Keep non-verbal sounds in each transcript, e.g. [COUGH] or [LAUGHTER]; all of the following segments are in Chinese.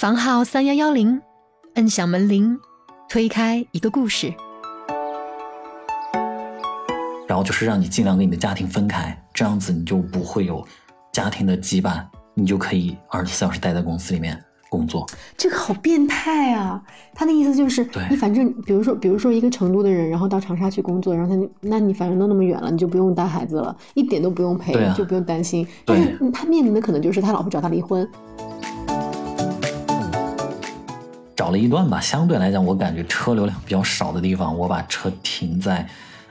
房号三幺幺零，摁响门铃，推开一个故事。然后就是让你尽量跟你的家庭分开，这样子你就不会有家庭的羁绊，你就可以二十四小时待在公司里面工作。这个好变态啊！他的意思就是，你反正比如说，比如说一个成都的人，然后到长沙去工作，然后他那你反正都那么远了，你就不用带孩子了，一点都不用陪，就不用担心。对但是他面临的可能就是他老婆找他离婚。了一段吧，相对来讲，我感觉车流量比较少的地方，我把车停在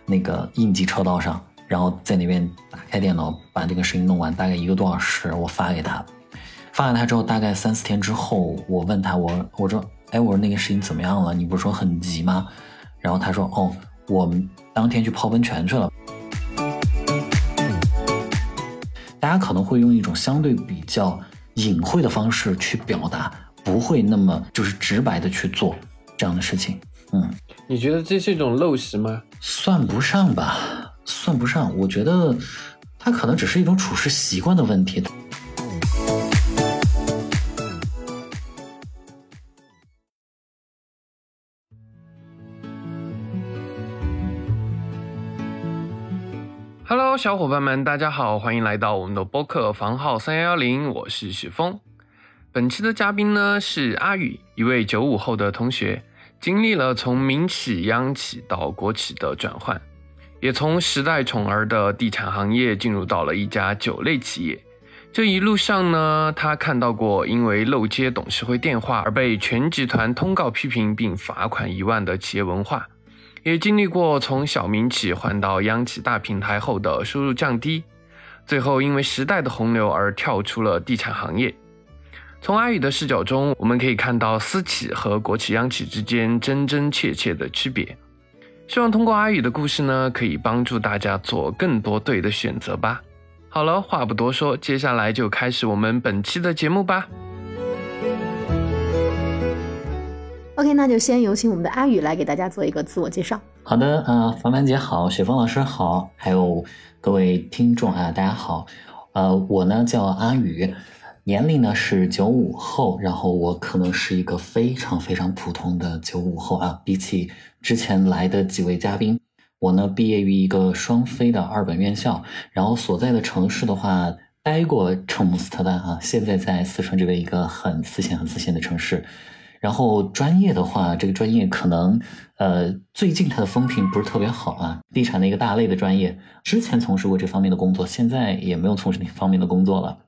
那个应急车道上，然后在那边打开电脑，把这个事情弄完，大概一个多小时，我发给他。发给他之后，大概三四天之后，我问他，我我说，哎，我说那个事情怎么样了？你不是说很急吗？然后他说，哦，我们当天去泡温泉去了。大家可能会用一种相对比较隐晦的方式去表达，不会那么就是直白的去做这样的事情。嗯，你觉得这是一种陋习吗？算不上吧，算不上。我觉得它可能只是一种处事习惯的问题。Hello，小伙伴们，大家好，欢迎来到我们的播客房号三幺幺零，我是许峰。本期的嘉宾呢是阿宇，一位九五后的同学，经历了从民企、央企到国企的转换，也从时代宠儿的地产行业进入到了一家酒类企业。这一路上呢，他看到过因为漏接董事会电话而被全集团通告批评并罚款一万的企业文化。也经历过从小民企换到央企大平台后的收入降低，最后因为时代的洪流而跳出了地产行业。从阿宇的视角中，我们可以看到私企和国企、央企之间真真切切的区别。希望通过阿宇的故事呢，可以帮助大家做更多对的选择吧。好了，话不多说，接下来就开始我们本期的节目吧。OK，那就先有请我们的阿宇来给大家做一个自我介绍。好的，呃，凡凡姐好，雪峰老师好，还有各位听众啊，大家好。呃，我呢叫阿宇，年龄呢是九五后，然后我可能是一个非常非常普通的九五后啊，比起之前来的几位嘉宾，我呢毕业于一个双非的二本院校，然后所在的城市的话，待过圣姆斯特丹啊，现在在四川这边一个很四线、很四线的城市。然后专业的话，这个专业可能呃最近它的风评不是特别好啊，地产的一个大类的专业，之前从事过这方面的工作，现在也没有从事那方面的工作了。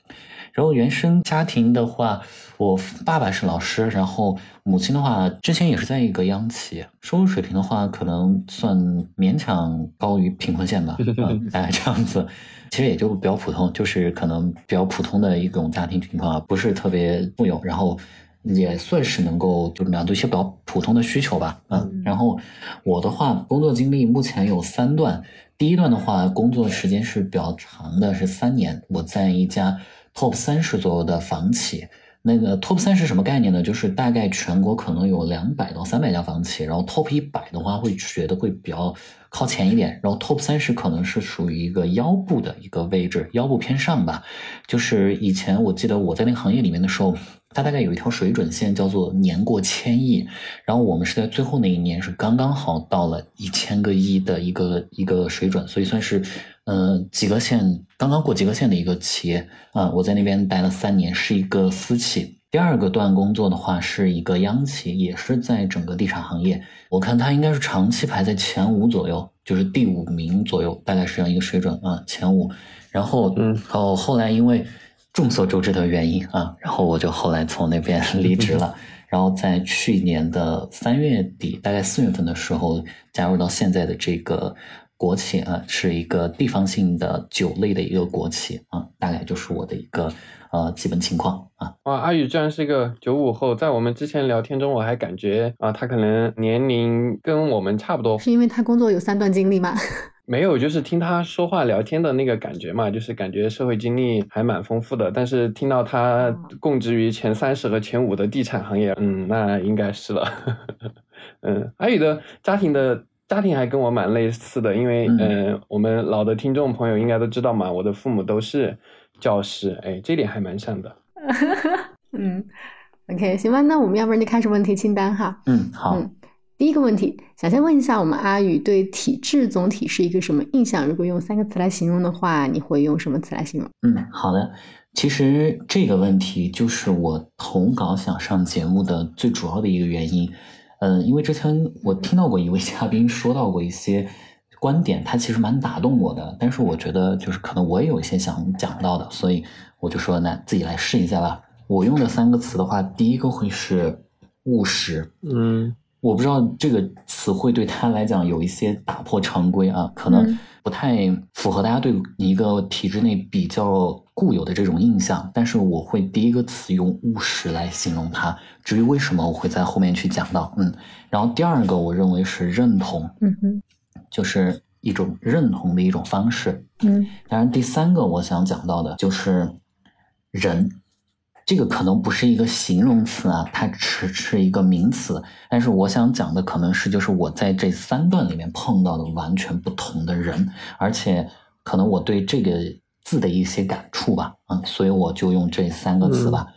然后原生家庭的话，我爸爸是老师，然后母亲的话之前也是在一个央企，收入水平的话可能算勉强高于贫困线吧，嗯，大概这样子。其实也就比较普通，就是可能比较普通的一种家庭情况啊，不是特别富有，然后。也算是能够就满足一些比较普通的需求吧，嗯，然后我的话工作经历目前有三段，第一段的话工作时间是比较长的，是三年，我在一家 top 三十左右的房企，那个 top 三十什么概念呢？就是大概全国可能有两百到三百家房企，然后 top 一百的话会觉得会比较靠前一点，然后 top 三十可能是属于一个腰部的一个位置，腰部偏上吧，就是以前我记得我在那个行业里面的时候。它大概有一条水准线，叫做年过千亿，然后我们是在最后那一年是刚刚好到了一千个亿的一个一个水准，所以算是呃及格线刚刚过及格线的一个企业啊、呃。我在那边待了三年，是一个私企。第二个段工作的话是一个央企，也是在整个地产行业，我看它应该是长期排在前五左右，就是第五名左右，大概是这样一个水准啊，前五。然后嗯，哦，后来因为。众所周知的原因啊，然后我就后来从那边 [LAUGHS] 离职了，[LAUGHS] 然后在去年的三月底，大概四月份的时候加入到现在的这个国企啊，是一个地方性的酒类的一个国企啊，大概就是我的一个呃基本情况啊。哇，阿宇居然是一个九五后，在我们之前聊天中，我还感觉啊，他可能年龄跟我们差不多，是因为他工作有三段经历吗？[LAUGHS] 没有，就是听他说话聊天的那个感觉嘛，就是感觉社会经历还蛮丰富的。但是听到他供职于前三十和前五的地产行业，嗯，那应该是了。[LAUGHS] 嗯，阿宇的家庭的家庭还跟我蛮类似的，因为嗯、呃，我们老的听众朋友应该都知道嘛，我的父母都是教师，哎，这点还蛮像的。[LAUGHS] 嗯。OK，行吧，那我们要不然就开始问题清单哈。嗯，好。嗯，第一个问题，想先问一下我们阿宇对体质总体是一个什么印象？如果用三个词来形容的话，你会用什么词来形容？嗯，好的。其实这个问题就是我投稿想上节目的最主要的一个原因。嗯，因为之前我听到过一位嘉宾说到过一些观点，他其实蛮打动我的。但是我觉得就是可能我也有一些想讲到的，所以我就说那自己来试一下吧。我用的三个词的话，第一个会是务实。嗯，我不知道这个词汇对他来讲有一些打破常规啊，可能嗯不太符合大家对一个体制内比较固有的这种印象。但是我会第一个词用务实来形容它，至于为什么，我会在后面去讲到。嗯，然后第二个我认为是认同，嗯哼，就是一种认同的一种方式。嗯当然，第三个我想讲到的就是人，这个可能不是一个形容词啊，它只是一个名词。但是我想讲的可能是，就是我在这三段里面碰到的完全不同的人，而且可能我对这个字的一些感触吧，嗯，所以我就用这三个词吧。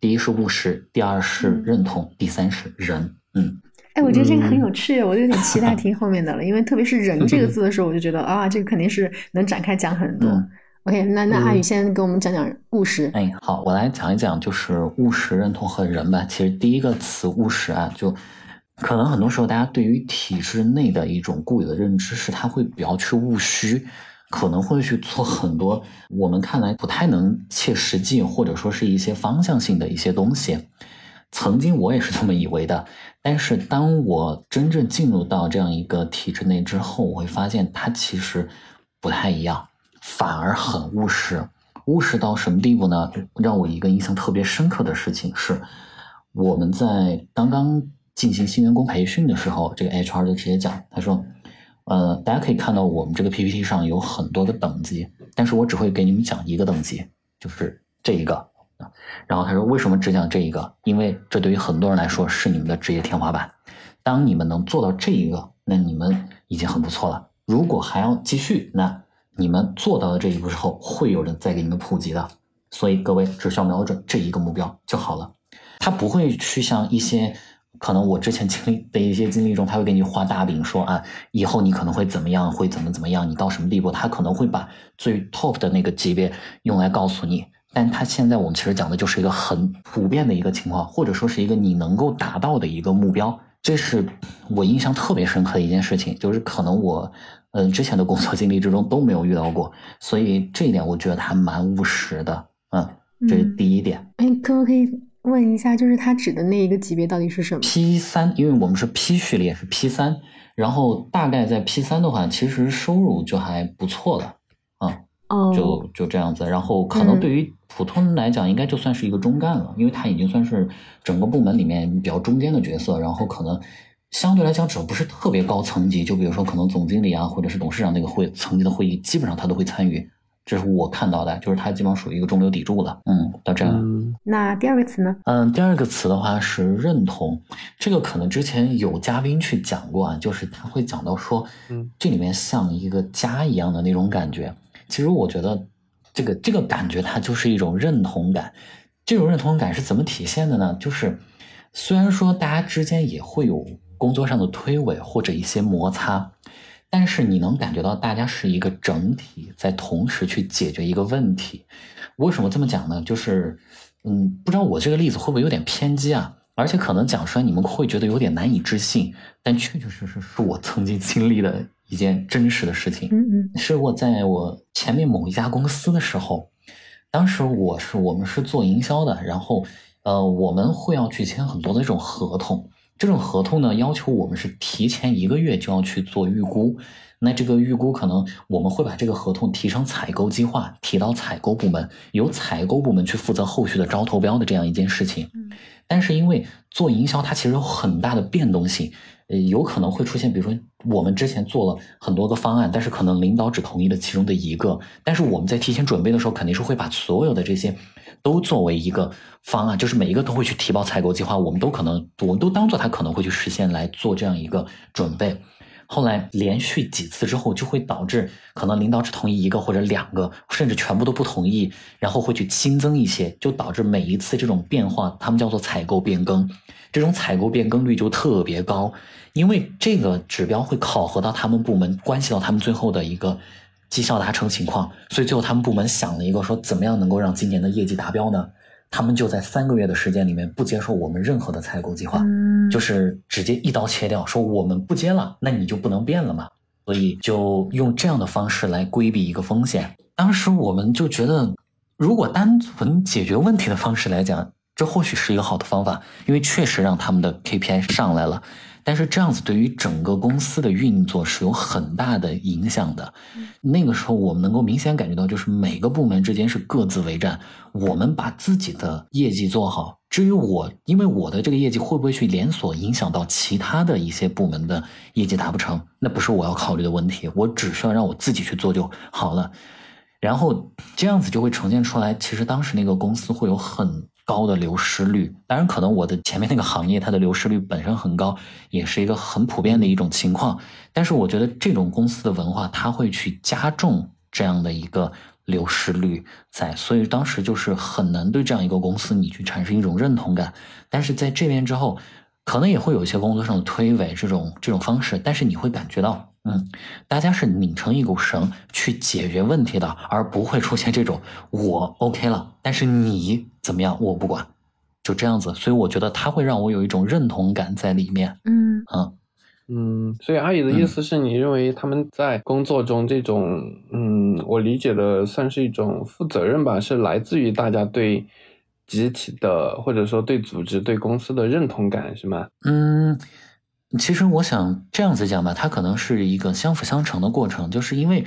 第一是务实，第二是认同，第三是人。嗯，哎，我觉得这个很有趣，我就有点期待听后面的了，因为特别是“人”这个字的时候，我就觉得啊，这个肯定是能展开讲很多。嗯 OK，那那嗯阿宇先给我们讲讲务实。哎，好，我来讲一讲，就是务实、认同和人吧。其实第一个词务实啊，就可能很多时候大家对于体制内的一种固有的认知是，他会比较去务虚，可能会去做很多我们看来不太能切实际，或者说是一些方向性的一些东西。曾经我也是这么以为的，但是当我真正进入到这样一个体制内之后，我会发现它其实不太一样，反而很务实。务实到什么地步呢？让我一个印象特别深刻的事情是，我们在刚刚进行新员工培训的时候，这个 HR 就直接讲，他说：“呃，大家可以看到我们这个 PPT 上有很多的等级，但是我只会给你们讲一个等级，就是这一个。”然后他说：“为什么只讲这一个？因为这对于很多人来说是你们的职业天花板。当你们能做到这一个，那你们已经很不错了。如果还要继续，那你们做到了这一步之后，会有人再给你们普及的。所以各位只需要瞄准这一个目标就好了。他不会去像一些可能我之前经历的一些经历中，他会给你画大饼说啊，以后你可能会怎么样，会怎么怎么样，你到什么地步，他可能会把最 top 的那个级别用来告诉你。但他现在我们其实讲的就是一个很普遍的一个情况，或者说是一个你能够达到的一个目标。这是我印象特别深刻的一件事情，就是可能我嗯、呃、之前的工作经历之中都没有遇到过，所以这一点我觉得还蛮务实的。嗯，这是第一点。哎，可不可以问一下，就是他指的那一个级别到底是什么 P 三，因为我们是 P 序列是 P 三，然后大概在 P 三的话，其实收入就还不错了。啊、哦，就就这样子，然后可能嗯对于普通人来讲，应该就算是一个中干了，因为他已经算是整个部门里面比较中间的角色，然后可能相对来讲，只要不是特别高层级，就比如说可能总经理啊，或者是董事长那个会层级的会议，基本上他都会参与。这是我看到的，就是它基本上属于一个中流砥柱了。嗯，到这样。嗯那第二个词呢？嗯，第二个词的话是认同，这个可能之前有嘉宾去讲过啊，就是他会讲到说，嗯，这里面像一个家一样的那种感觉。其实我觉得这个这个感觉它就是一种认同感，这种认同感是怎么体现的呢？就是虽然说大家之间也会有工作上的推诿或者一些摩擦，但是你能感觉到大家是一个整体，在同时去解决一个问题。为什么这么讲呢？就是，嗯，不知道我这个例子会不会有点偏激啊？而且可能讲出来你们会觉得有点难以置信，但确确实实是我曾经经历的一件真实的事情。嗯嗯是我在我前面某一家公司的时候，当时我是我们是做营销的，然后呃我们会要去签很多的这种合同，这种合同呢要求我们是提前一个月就要去做预估，那这个预估可能我们会把这个合同提成采购计划，提到采购部门，由采购部门去负责后续的招投标的这样一件事情。嗯但是因为做营销，它其实有很大的变动性，呃，有可能会出现，比如说我们之前做了很多个方案，但是可能领导只同意了其中的一个，但是我们在提前准备的时候，肯定是会把所有的这些都作为一个方案，就是每一个都会去提报采购计划，我们都可能，我们都当做他可能会去实现来做这样一个准备。后来连续几次之后，就会导致可能领导只同意一个或者两个，甚至全部都不同意，然后会去新增一些，就导致每一次这种变化，他们叫做采购变更，这种采购变更率就特别高，因为这个指标会考核到他们部门，关系到他们最后的一个绩效达成情况，所以最后他们部门想了一个说，怎么样能够让今年的业绩达标呢？他们就在三个月的时间里面不接受我们任何的采购计划，嗯就是直接一刀切掉，说我们不接了，那你就不能变了嘛。所以就用这样的方式来规避一个风险。当时我们就觉得，如果单纯解决问题的方式来讲，这或许是一个好的方法，因为确实让他们的 KPI 上来了。但是这样子对于整个公司的运作是有很大的影响的。那个时候我们能够明显感觉到，就是每个部门之间是各自为战，我们把自己的业绩做好。至于我，因为我的这个业绩会不会去连锁影响到其他的一些部门的业绩达不成，那不是我要考虑的问题，我只需要让我自己去做就好了。然后这样子就会呈现出来，其实当时那个公司会有很高的流失率。当然，可能我的前面那个行业它的流失率本身很高，也是一个很普遍的一种情况。但是我觉得这种公司的文化，它会去加重这样的一个流失率在，所以当时就是很难对这样一个公司你去产生一种认同感。但是在这边之后，可能也会有一些工作上的推诿这种这种方式，但是你会感觉到。嗯，大家是拧成一股绳去解决问题的，而不会出现这种我 OK 了，但是你怎么样我不管，就这样子。所以我觉得他会让我有一种认同感在里面。嗯嗯，嗯，所以阿姨的意思是你认为他们在工作中这种，嗯，我理解的算是一种负责任吧，是来自于大家对集体的或者说对组织、对公司的认同感，是吗？嗯，其实我想这样子讲吧，它可能是一个相辅相成的过程，就是因为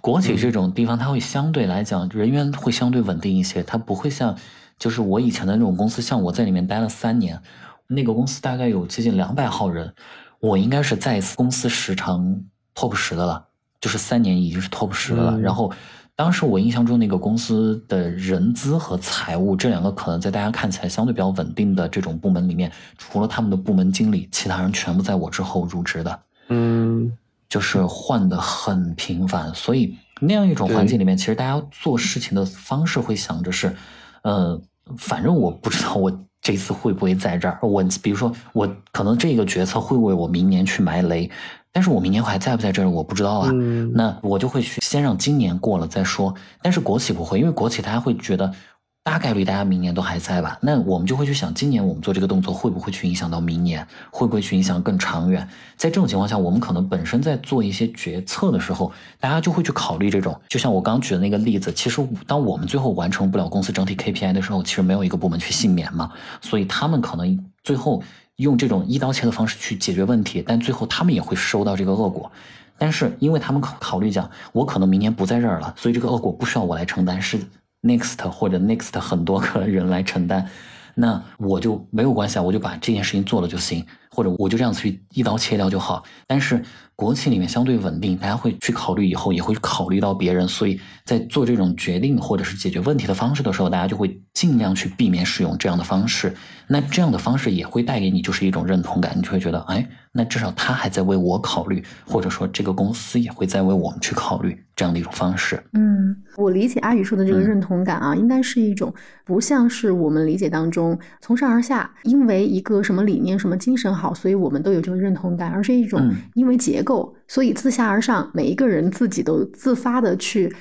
国企这种地方，它会相对来讲人员会相对稳定一些，它不会像就是我以前的那种公司，像我在里面待了三年，那个公司大概有接近两百号人，我应该是在公司时长 top 十的了，就是三年已经是 top 十的了，嗯然后。当时我印象中，那个公司的人资和财务这两个可能在大家看起来相对比较稳定的这种部门里面，除了他们的部门经理，其他人全部在我之后入职的，嗯就是换的很频繁。所以那样一种环境里面，其实大家做事情的方式会想着是，呃，反正我不知道我这次会不会在这儿。我比如说，我可能这个决策会为我明年去埋雷，但是我明年还在不在这儿，我不知道啊。嗯，那我就会去先让今年过了再说。但是国企不会，因为国企大家会觉得大概率大家明年都还在吧，那我们就会去想，今年我们做这个动作会不会去影响到明年，会不会去影响更长远？在这种情况下，我们可能本身在做一些决策的时候，大家就会去考虑这种，就像我刚举的那个例子，其实当我们最后完成不了公司整体 KPI 的时候，其实没有一个部门去幸免嘛，所以他们可能最后用这种一刀切的方式去解决问题，但最后他们也会收到这个恶果。但是因为他们考考虑讲，我可能明年不在这儿了，所以这个恶果不需要我来承担，是 next 或者 next 很多个人来承担，那我就没有关系啊，我就把这件事情做了就行，或者我就这样子去一刀切掉就好。但是国企里面相对稳定，大家会去考虑以后，也会考虑到别人，所以在做这种决定或者是解决问题的方式的时候，大家就会尽量去避免使用这样的方式。那这样的方式也会带给你就是一种认同感，你就会觉得，哎，那至少他还在为我考虑，或者说这个公司也会在为我们去考虑这样的一种方式。嗯，我理解阿宇说的这个嗯认同感啊，应该是一种不像是我们理解当中从上而下，因为一个什么理念、什么精神好，所以我们都有这个认同感，而是一种嗯因为结构，所以自下而上，每一个人自己都自发的去。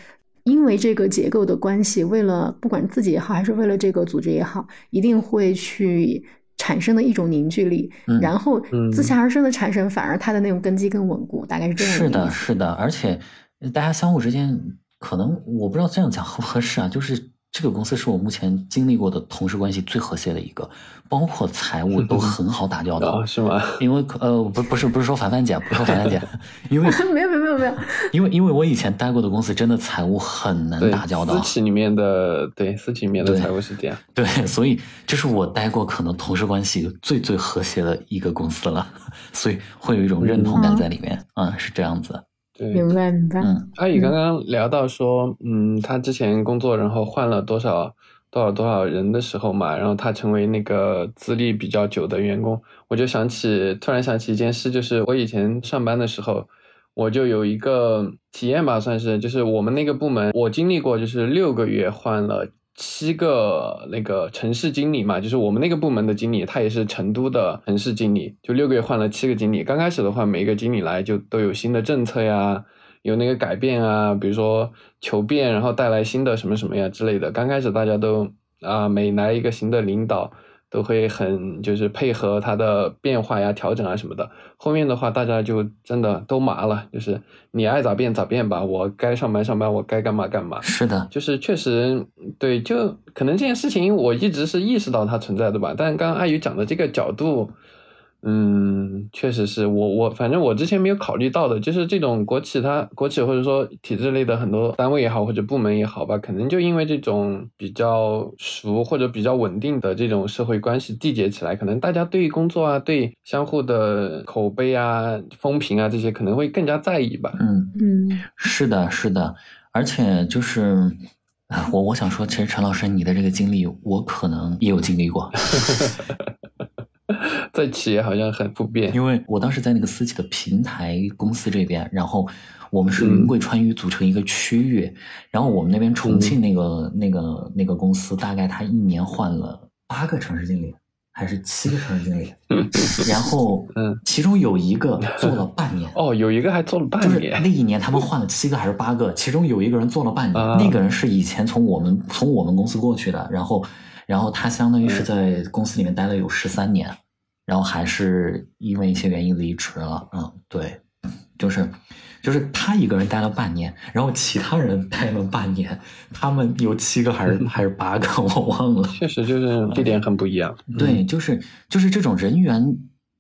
因为这个结构的关系，为了不管自己也好，还是为了这个组织也好，一定会去产生的一种凝聚力，嗯然后嗯自下而生的产生，反而它的那种根基更稳固，大概是这样是的。是的，而且大家相互之间可能我不知道这样讲合不合适啊，就是这个公司是我目前经历过的同事关系最和谐的一个，包括财务都 [LAUGHS] 很好打交道哦，。是吗？因为呃不不是不是说凡凡姐，不是说凡凡姐，[LAUGHS] 因为 [LAUGHS] 没有没有没有没有，因为因为我以前待过的公司真的财务很难，打交道私，企里面的对私企里面的对财务是这样。对，所以这是我待过可能同事关系最最和谐的一个公司了，所以会有一种认同感在里面，嗯，是这样子，对，明白明白。嗯阿宇刚刚聊到说，嗯，他之前工作然后换了多少多少多少人的时候嘛，然后他成为那个资历比较久的员工，我就想起，突然想起一件事，就是我以前上班的时候，我就有一个体验吧，算是，就是我们那个部门，我经历过，就是六个月换了七个那个城市经理嘛，就是我们那个部门的经理，他也是成都的城市经理，就六个月换了七个经理。刚开始的话，每一个经理来就都有新的政策呀。有那个改变啊，比如说求变，然后带来新的什么什么呀之类的。刚开始大家都啊，每来一个新的领导，都会很就是配合他的变化呀、调整啊什么的。后面的话，大家就真的都麻了，就是你爱咋变咋变吧，我该上班上班，我该干嘛干嘛。是的，就是确实对，就可能这件事情我一直是意识到它存在的吧。但刚刚阿宇讲的这个角度。嗯，确实是我我反正我之前没有考虑到的，就是这种国企它国企或者说体制类的很多单位也好或者部门也好吧，可能就因为这种比较熟或者比较稳定的这种社会关系缔结起来，可能大家对工作啊、对相互的口碑啊、风评啊这些可能会更加在意吧。嗯嗯，是的，是的，而且就是我我想说，其实陈老师你的这个经历，我可能也有经历过。[LAUGHS] [LAUGHS] 在企业好像很普遍，因为我当时在那个私企的平台公司这边，然后我们是云贵川渝组成一个区域，然后我们那边重庆那个那个那个公司，大概他一年换了八个城市经理，还是七个城市经理，然后 [LAUGHS] 嗯，其中有一个做了半年，哦，有一个还做了半年，就是那一年他们换了七个还是八个，其中有一个人做了半年，那个人是以前从我们从我们公司过去的，然后。然后他相当于是在公司里面待了有十三年，然后还是因为一些原因离职了。嗯，对，就是就是他一个人待了半年，然后其他人待了半年，他们有七个还是 [LAUGHS] 还是八个，我忘了。确实就是这点很不一样。对，就是就是这种人员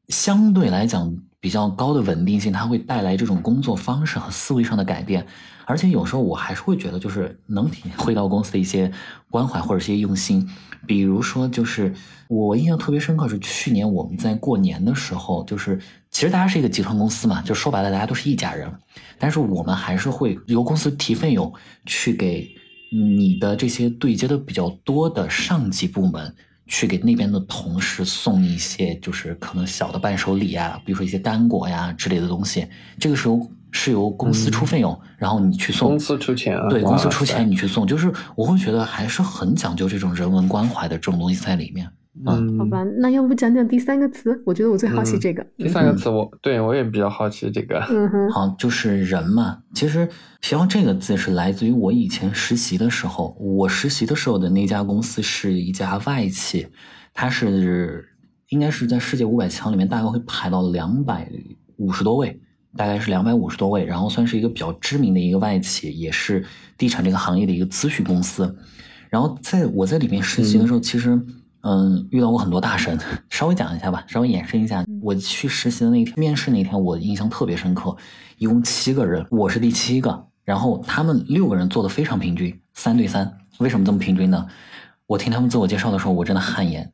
相对来讲比较高的稳定性，它会带来这种工作方式和思维上的改变。而且有时候我还是会觉得，就是能体会到公司的一些关怀或者一些用心。比如说，就是我印象特别深刻是去年我们在过年的时候，就是其实大家是一个集团公司嘛，就说白了大家都是一家人，但是我们还是会由公司提费用去给你的这些对接的比较多的上级部门，去给那边的同事送一些就是可能小的伴手礼啊，比如说一些干果呀之类的东西，这个时候。是由公司出费用，然后你去送。公司出钱啊？对，公司出钱你去送，就是我会觉得还是很讲究这种人文关怀的这种东西在里面。嗯，好吧，那要不讲讲第三个词？我觉得我最好奇这个。第三个词，我对我也比较好奇这个。嗯哼。好，就是人嘛。其实提到这个字是来自于我以前实习的时候，我实习的时候的那家公司是一家外企，它是应该是在世界五百强里面大概会排到两百五十多位。大概是两百五十多位，然后算是一个比较知名的一个外企，也是地产这个行业的一个咨询公司。然后在我在里面实习的时候，其实嗯遇到过很多大神。[LAUGHS] 稍微讲一下吧，稍微延伸一下。我去实习的那天，面试那天，我印象特别深刻。一共七个人，我是第七个。然后他们六个人做的非常平均，三对三。为什么这么平均呢？我听他们自我介绍的时候，我真的汗颜。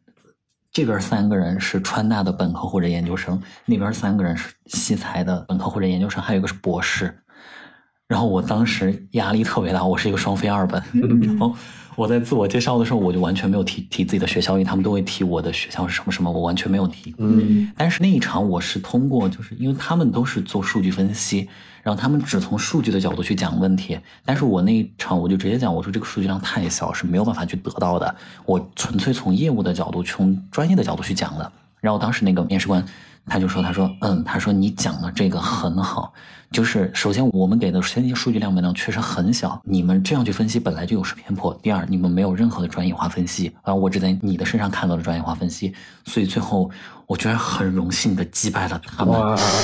这边三个人是川大的本科或者研究生，那边三个人是西财的本科或者研究生，还有一个是博士。然后我当时压力特别大，我是一个双非二本。然后我在自我介绍的时候，我就完全没有提提自己的学校，因为他们都会提我的学校是什么什么，我完全没有提。嗯。但是那一场我是通过，就是因为他们都是做数据分析，然后他们只从数据的角度去讲问题。但是我那一场我就直接讲，我说这个数据量太小，是没有办法去得到的。我纯粹从业务的角度，从专业的角度去讲的。然后当时那个面试官。他就说：“他说，嗯，他说你讲的这个很好，就是首先我们给的先进数据量本量确实很小，你们这样去分析本来就有失偏颇。第二，你们没有任何的专业化分析，啊我只在你的身上看到了专业化分析，所以最后我居然很荣幸的击败了他们，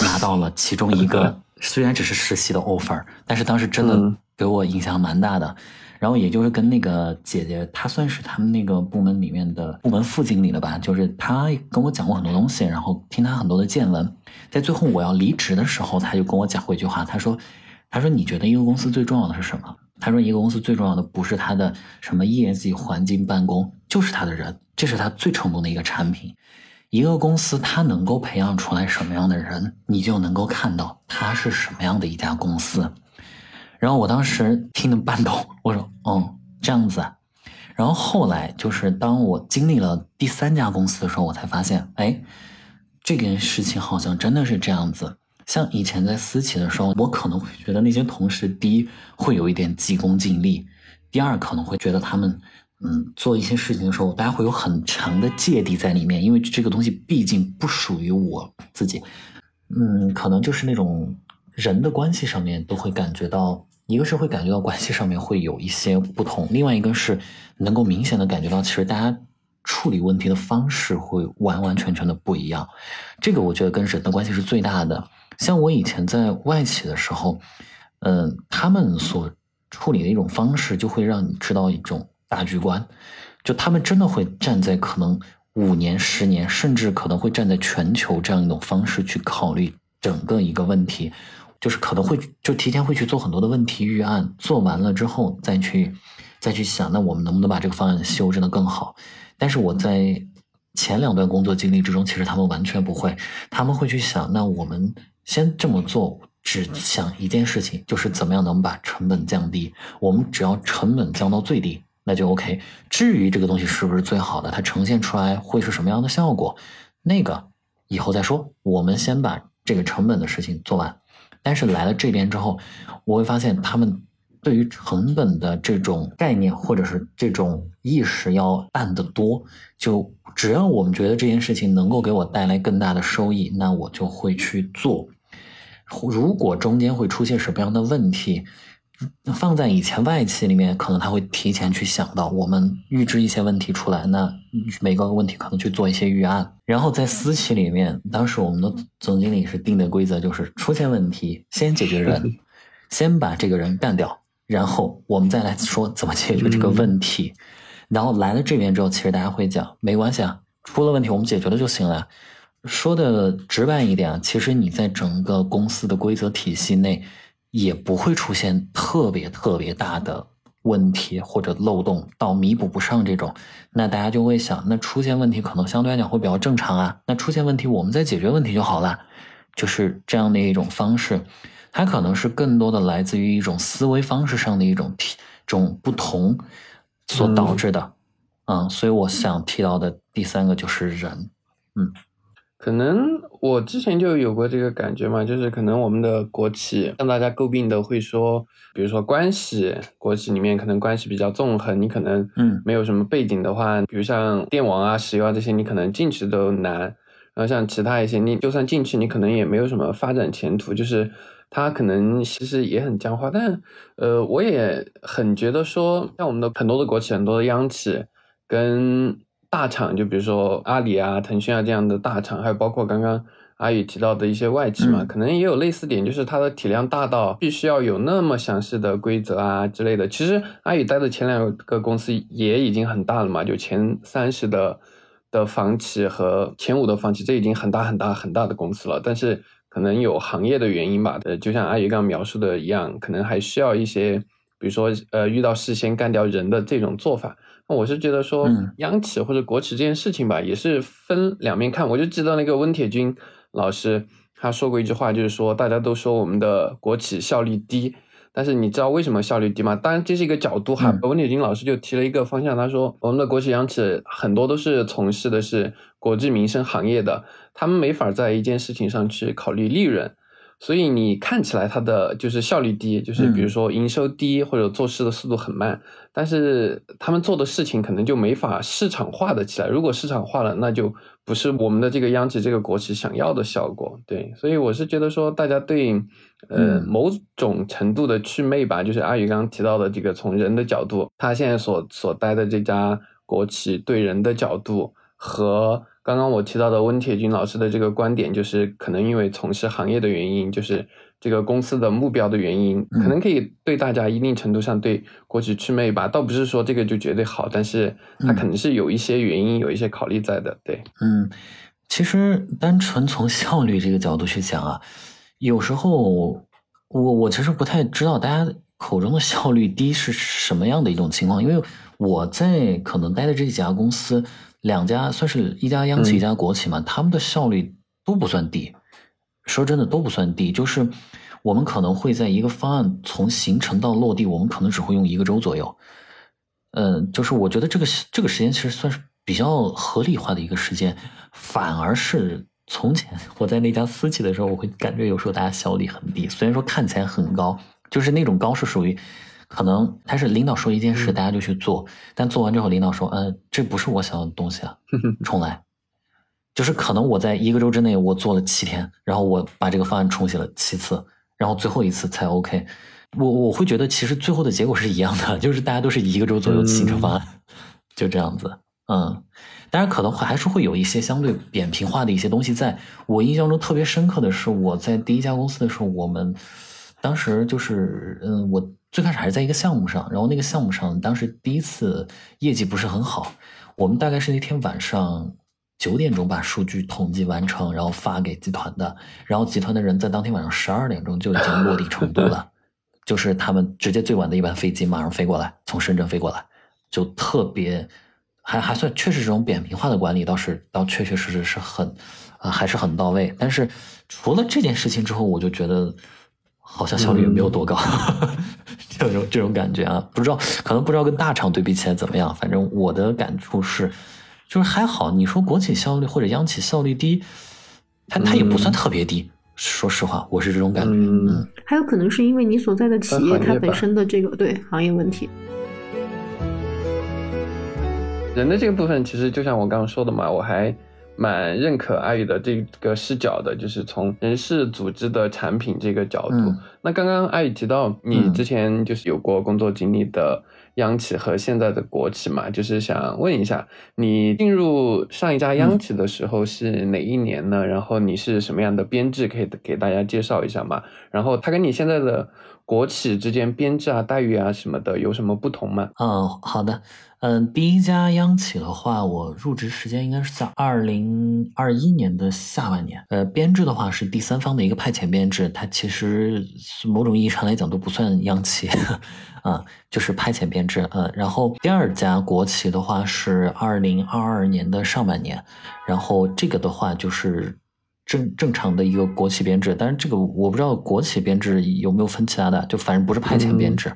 拿到了其中一个虽然只是实习的 offer，但是当时真的给我影响蛮大的。”然后也就是跟那个姐姐，她算是他们那个部门里面的部门副经理了吧？就是她跟我讲过很多东西，然后听她很多的见闻。在最后我要离职的时候，她就跟我讲过一句话，她说：“她说你觉得一个公司最重要的是什么？她说一个公司最重要的不是它的什么业绩、环境、办公，就是它的人，这是它最成功的一个产品。一个公司它能够培养出来什么样的人，你就能够看到它是什么样的一家公司。”然后我当时听得半懂，我说：“嗯，这样子。”然后后来就是当我经历了第三家公司的时候，我才发现，哎，这件事情好像真的是这样子。像以前在私企的时候，我可能会觉得那些同事，第一会有一点急功近利，第二可能会觉得他们，嗯，做一些事情的时候，大家会有很强的芥蒂在里面，因为这个东西毕竟不属于我自己，嗯，可能就是那种人的关系上面都会感觉到，一个是会感觉到关系上面会有一些不同，另外一个是能够明显的感觉到，其实大家。处理问题的方式会完完全全的不一样，这个我觉得跟人的关系是最大的。像我以前在外企的时候，嗯，他们所处理的一种方式，就会让你知道一种大局观，就他们真的会站在可能五年、十年，甚至可能会站在全球这样一种方式去考虑整个一个问题，就是可能会就提前会去做很多的问题预案，做完了之后再去再去想，那我们能不能把这个方案修正的更好？但是我在前两段工作经历之中，其实他们完全不会，他们会去想，那我们先这么做，只想一件事情，就是怎么样能把成本降低。我们只要成本降到最低，那就 OK。至于这个东西是不是最好的，它呈现出来会是什么样的效果，那个以后再说。我们先把这个成本的事情做完。但是来了这边之后，我会发现他们。对于成本的这种概念或者是这种意识要淡得多，就只要我们觉得这件事情能够给我带来更大的收益，那我就会去做。如果中间会出现什么样的问题，放在以前外企里面，可能他会提前去想到，我们预知一些问题出来，那每个问题可能去做一些预案。然后在私企里面，当时我们的总经理是定的规则，就是出现问题先解决人，[LAUGHS] 先把这个人干掉。然后我们再来说怎么解决这个问题。然后来了这边之后，其实大家会讲没关系啊，出了问题我们解决了就行了。说的直白一点啊，其实你在整个公司的规则体系内，也不会出现特别特别大的问题或者漏洞到弥补不上这种。那大家就会想，那出现问题可能相对来讲会比较正常啊。那出现问题我们再解决问题就好了，就是这样的一种方式。它可能是更多的来自于一种思维方式上的一种提种不同所导致的，嗯，所以我想提到的第三个就是人，嗯，可能我之前就有过这个感觉嘛，就是可能我们的国企让大家诟病的会说，比如说关系，国企里面可能关系比较纵横，你可能嗯没有什么背景的话，比如像电网啊、石油啊这些，你可能进去都难，然后像其他一些，你就算进去，你可能也没有什么发展前途，就是。它可能其实也很僵化，但呃，我也很觉得说，像我们的很多的国企、很多的央企跟大厂，就比如说阿里啊、腾讯啊这样的大厂，还有包括刚刚阿宇提到的一些外企嘛，可能也有类似点，就是它的体量大到必须要有那么详细的规则啊之类的。其实阿宇待的前两个公司也已经很大了嘛，就前三十的的房企和前五的房企，这已经很大很大很大的公司了，但是。可能有行业的原因吧，呃，就像阿姨刚刚描述的一样，可能还需要一些，比如说，呃，遇到事先干掉人的这种做法。那我是觉得说，央企或者国企这件事情吧，也是分两面看。我就记得那个温铁军老师他说过一句话，就是说，大家都说我们的国企效率低。但是你知道为什么效率低吗？当然这是一个角度哈。温铁军老师就提了一个方向，他说我们的国企央企很多都是从事的是国计民生行业的，他们没法在一件事情上去考虑利润。所以你看起来它的就是效率低，就是比如说营收低或者做事的速度很慢，但是他们做的事情可能就没法市场化的起来。如果市场化了，那就不是我们的这个央企这个国企想要的效果。对，所以我是觉得说，大家对呃某种程度的祛魅吧，就是阿宇刚刚提到的这个从人的角度，他现在所所待的这家国企对人的角度和。刚刚我提到的温铁军老师的这个观点，就是可能因为从事行业的原因，就是这个公司的目标的原因，可能可以对大家一定程度上对国企祛魅吧。倒不是说这个就绝对好，但是它肯定是有一些原因，有一些考虑在的。对，嗯，其实单纯从效率这个角度去讲啊，有时候我我其实不太知道大家口中的效率低是什么样的一种情况，因为我在可能待的这几家公司。两家算是一家央企一家国企嘛，他们的效率都不算低。说真的都不算低，就是我们可能会在一个方案从形成到落地，我们可能只会用一个周左右。嗯，就是我觉得这个这个时间其实算是比较合理化的一个时间，反而是从前我在那家私企的时候，我会感觉有时候大家效率很低，虽然说看起来很高，就是那种高是属于可能他是领导说一件事，大家就去做，但做完之后领导说，嗯，这不是我想要的东西啊，[LAUGHS] 重来。就是可能我在一个周之内我做了七天，然后我把这个方案重写了七次，然后最后一次才 OK。我我会觉得其实最后的结果是一样的，就是大家都是一个周左右形成方案，就这样子。嗯，当然可能会还是会有一些相对扁平化的一些东西。在我印象中特别深刻的是，我在第一家公司的时候，我们当时就是嗯，我最开始还是在一个项目上，然后那个项目上当时第一次业绩不是很好，我们大概是那天晚上。九点钟把数据统计完成，然后发给集团的，然后集团的人在当天晚上十二点钟就已经落地成都了，[LAUGHS] 就是他们直接最晚的一班飞机马上飞过来，从深圳飞过来，就特别还还算确实这种扁平化的管理倒是倒确确实实是很啊还是很到位。但是除了这件事情之后，我就觉得好像效率也没有多高，[LAUGHS] 这种这种感觉啊，不知道可能不知道跟大厂对比起来怎么样，反正我的感触是。就是还好，你说国企效率或者央企效率低，它它也不算特别低。说实话，我是这种感觉。嗯，还有可能是因为你所在的企业它本身的这个对行业问题。人的这个部分，其实就像我刚刚说的嘛，我还蛮认可阿宇的这个视角的，就是从人事组织的产品这个角度。那刚刚阿宇提到你之前就是有过工作经历的。央企和现在的国企嘛，就是想问一下，你进入上一家央企的时候是哪一年呢？然后你是什么样的编制，可以给大家介绍一下吗？然后它跟你现在的国企之间编制啊、待遇啊什么的有什么不同吗？嗯，好的。嗯，第一家央企的话，我入职时间应该是在二零二一年的下半年。呃，编制的话是第三方的一个派遣编制，它其实某种意义上来讲都不算央企，[LAUGHS] 啊，就是派遣编制。呃，然后第二家国企的话是二零二二年的上半年，然后这个的话就是正正常的一个国企编制，但是这个我不知道国企编制有没有分其他的，就反正不是派遣编制。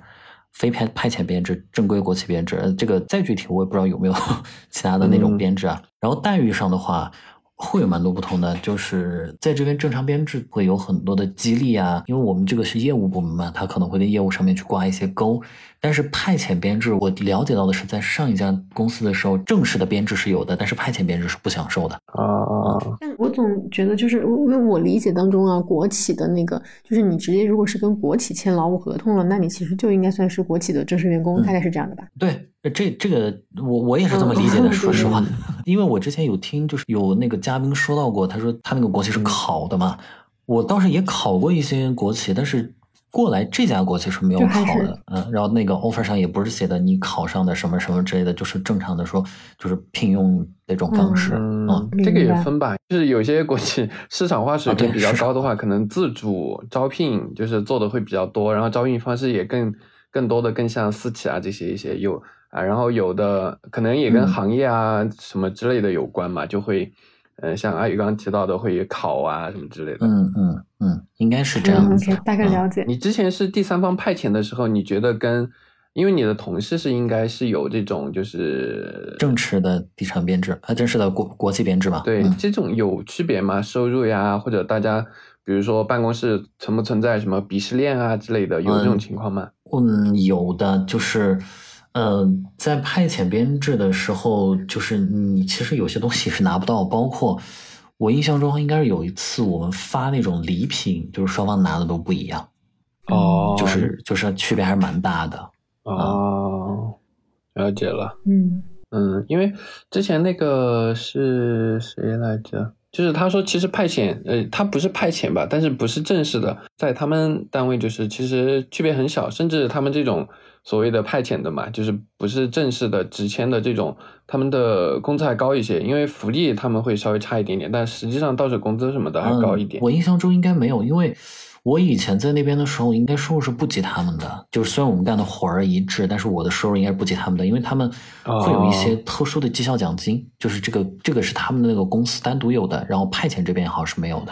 非派派遣编制，正规国企编制，这个再具体我也不知道有没有 [LAUGHS] 其他的那种编制啊。然后待遇上的话，会有蛮多不同的，就是在这边正常编制会有很多的激励啊，因为我们这个是业务部门嘛，他可能会在业务上面去挂一些钩。但是派遣编制，我了解到的是，在上一家公司的时候，正式的编制是有的，但是派遣编制是不享受的啊。但我总觉得，就是因为我理解当中啊，国企的那个，就是你直接如果是跟国企签劳务合同了，那你其实就应该算是国企的正式员工，大概是这样的吧？对，这这个我我也是这么理解的。说实话，因为我之前有听，就是有那个嘉宾说到过，他说他那个国企是考的嘛，我倒是也考过一些国企，但是。过来这家国企是没有考的，嗯，然后那个 offer 上也不是写的你考上的什么什么之类的，就是正常的说，就是聘用那种方式，嗯，这个也分吧，就是有些国企市场化水平比较高的话，可能自主招聘就是做的会比较多，然后招聘方式也更更多的更像私企啊这些一些有啊，然后有的可能也跟行业啊什么之类的有关嘛，就会。嗯，像阿宇刚刚提到的，会考啊什么之类的。嗯嗯嗯，应该是这样子。大概了解。你之前是第三方派遣的时候，你觉得跟，因为你的同事是应该是有这种就是正式的地产编制啊，正式的国国企编制吧？对，这种有区别吗？收入呀，或者大家比如说办公室存不存在什么鄙视链啊之类的，有这种情况吗？嗯，有的，就是。嗯，在派遣编制的时候，就是你其实有些东西是拿不到，包括我印象中应该是有一次我们发那种礼品，就是双方拿的都不一样，哦，就是就是区别还是蛮大的。哦，了解了。嗯嗯，因为之前那个是谁来着？就是他说，其实派遣，呃，他不是派遣吧，但是不是正式的，在他们单位就是其实区别很小，甚至他们这种。所谓的派遣的嘛，就是不是正式的直签的这种，他们的工资还高一些，因为福利他们会稍微差一点点，但实际上倒是工资什么的还高一点。我印象中应该没有，因为我以前在那边的时候，应该收入是不及他们的。就是虽然我们干的活儿一致，但是我的收入应该是不及他们的，因为他们会有一些特殊的绩效奖金，就是这个这个是他们的那个公司单独有的，然后派遣这边好像是没有的。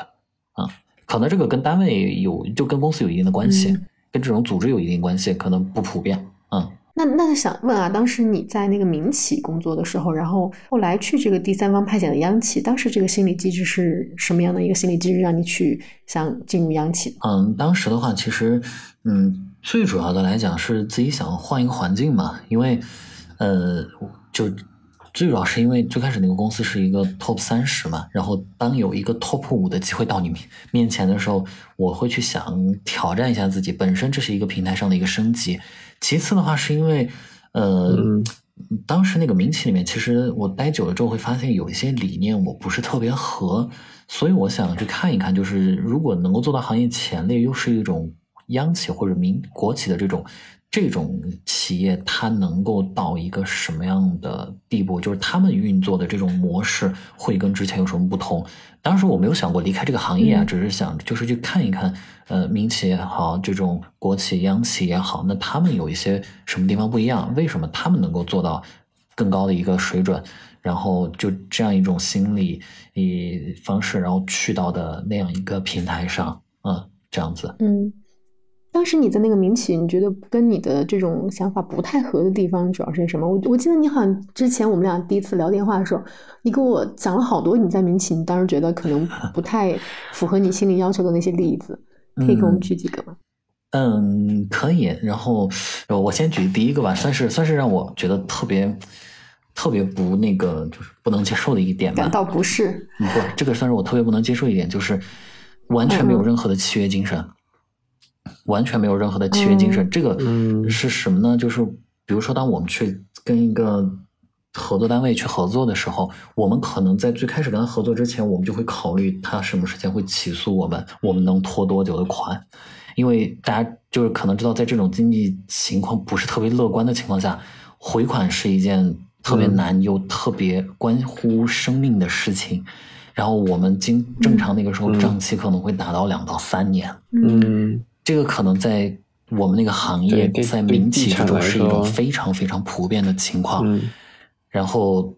啊，可能这个跟单位有，就跟公司有一定的关系。跟这种组织有一定关系，可能不普遍。嗯，那那想问啊，当时你在那个民企工作的时候，然后后来去这个第三方派遣的央企，当时这个心理机制是什么样的一个心理机制，让你去想进入央企？嗯，当时的话，其实嗯，最主要的来讲是自己想换一个环境嘛，因为呃，就最主要是因为最开始那个公司是一个 top 三十嘛，然后当有一个 top 五的机会到你面面前的时候，我会去想挑战一下自己，本身这是一个平台上的一个升级。其次的话，是因为，呃，当时那个民企里面，其实我待久了之后会发现有一些理念我不是特别合，所以我想去看一看，就是如果能够做到行业前列，又是一种央企或者民国企的这种。这种企业它能够到一个什么样的地步？就是他们运作的这种模式会跟之前有什么不同？当时我没有想过离开这个行业啊，只是想就是去看一看，呃，民企也好，这种国企、央企也好，那他们有一些什么地方不一样？为什么他们能够做到更高的一个水准？然后就这样一种心理以方式，然后去到的那样一个平台上，嗯，这样子，嗯。当时你在那个民企，你觉得跟你的这种想法不太合的地方主要是什么？我我记得你好像之前我们俩第一次聊电话的时候，你给我讲了好多你在民企，你当时觉得可能不太符合你心理要求的那些例子，可以给我们举几个吗？嗯，可以。然后我先举第一个吧，算是算是让我觉得特别特别不那个，就是不能接受的一点吧。感到不适？不，这个算是我特别不能接受一点，就是完全没有任何的契约精神。完全没有任何的契约精神，这个是什么呢？就是比如说，当我们去跟一个合作单位去合作的时候，我们可能在最开始跟他合作之前，我们就会考虑他什么时间会起诉我们，我们能拖多久的款？因为大家就是可能知道，在这种经济情况不是特别乐观的情况下，回款是一件特别难又特别关乎生命的事情。然后我们经正常那个时候账期可能会达到两到三年。嗯。这个可能在我们那个行业，在民企这种是一种非常非常普遍的情况。然后，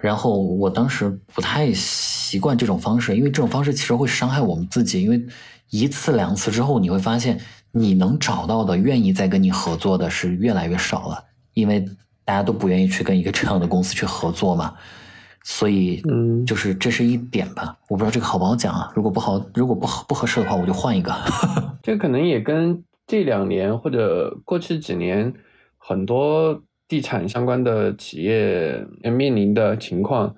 然后我当时不太习惯这种方式，因为这种方式其实会伤害我们自己。因为一次两次之后，你会发现你能找到的愿意再跟你合作的是越来越少了，因为大家都不愿意去跟一个这样的公司去合作嘛。所以，嗯，就是这是一点吧，我不知道这个好不好讲啊。如果不好，如果不合不合适的话，我就换一个。这可能也跟这两年或者过去几年很多地产相关的企业面临的情况，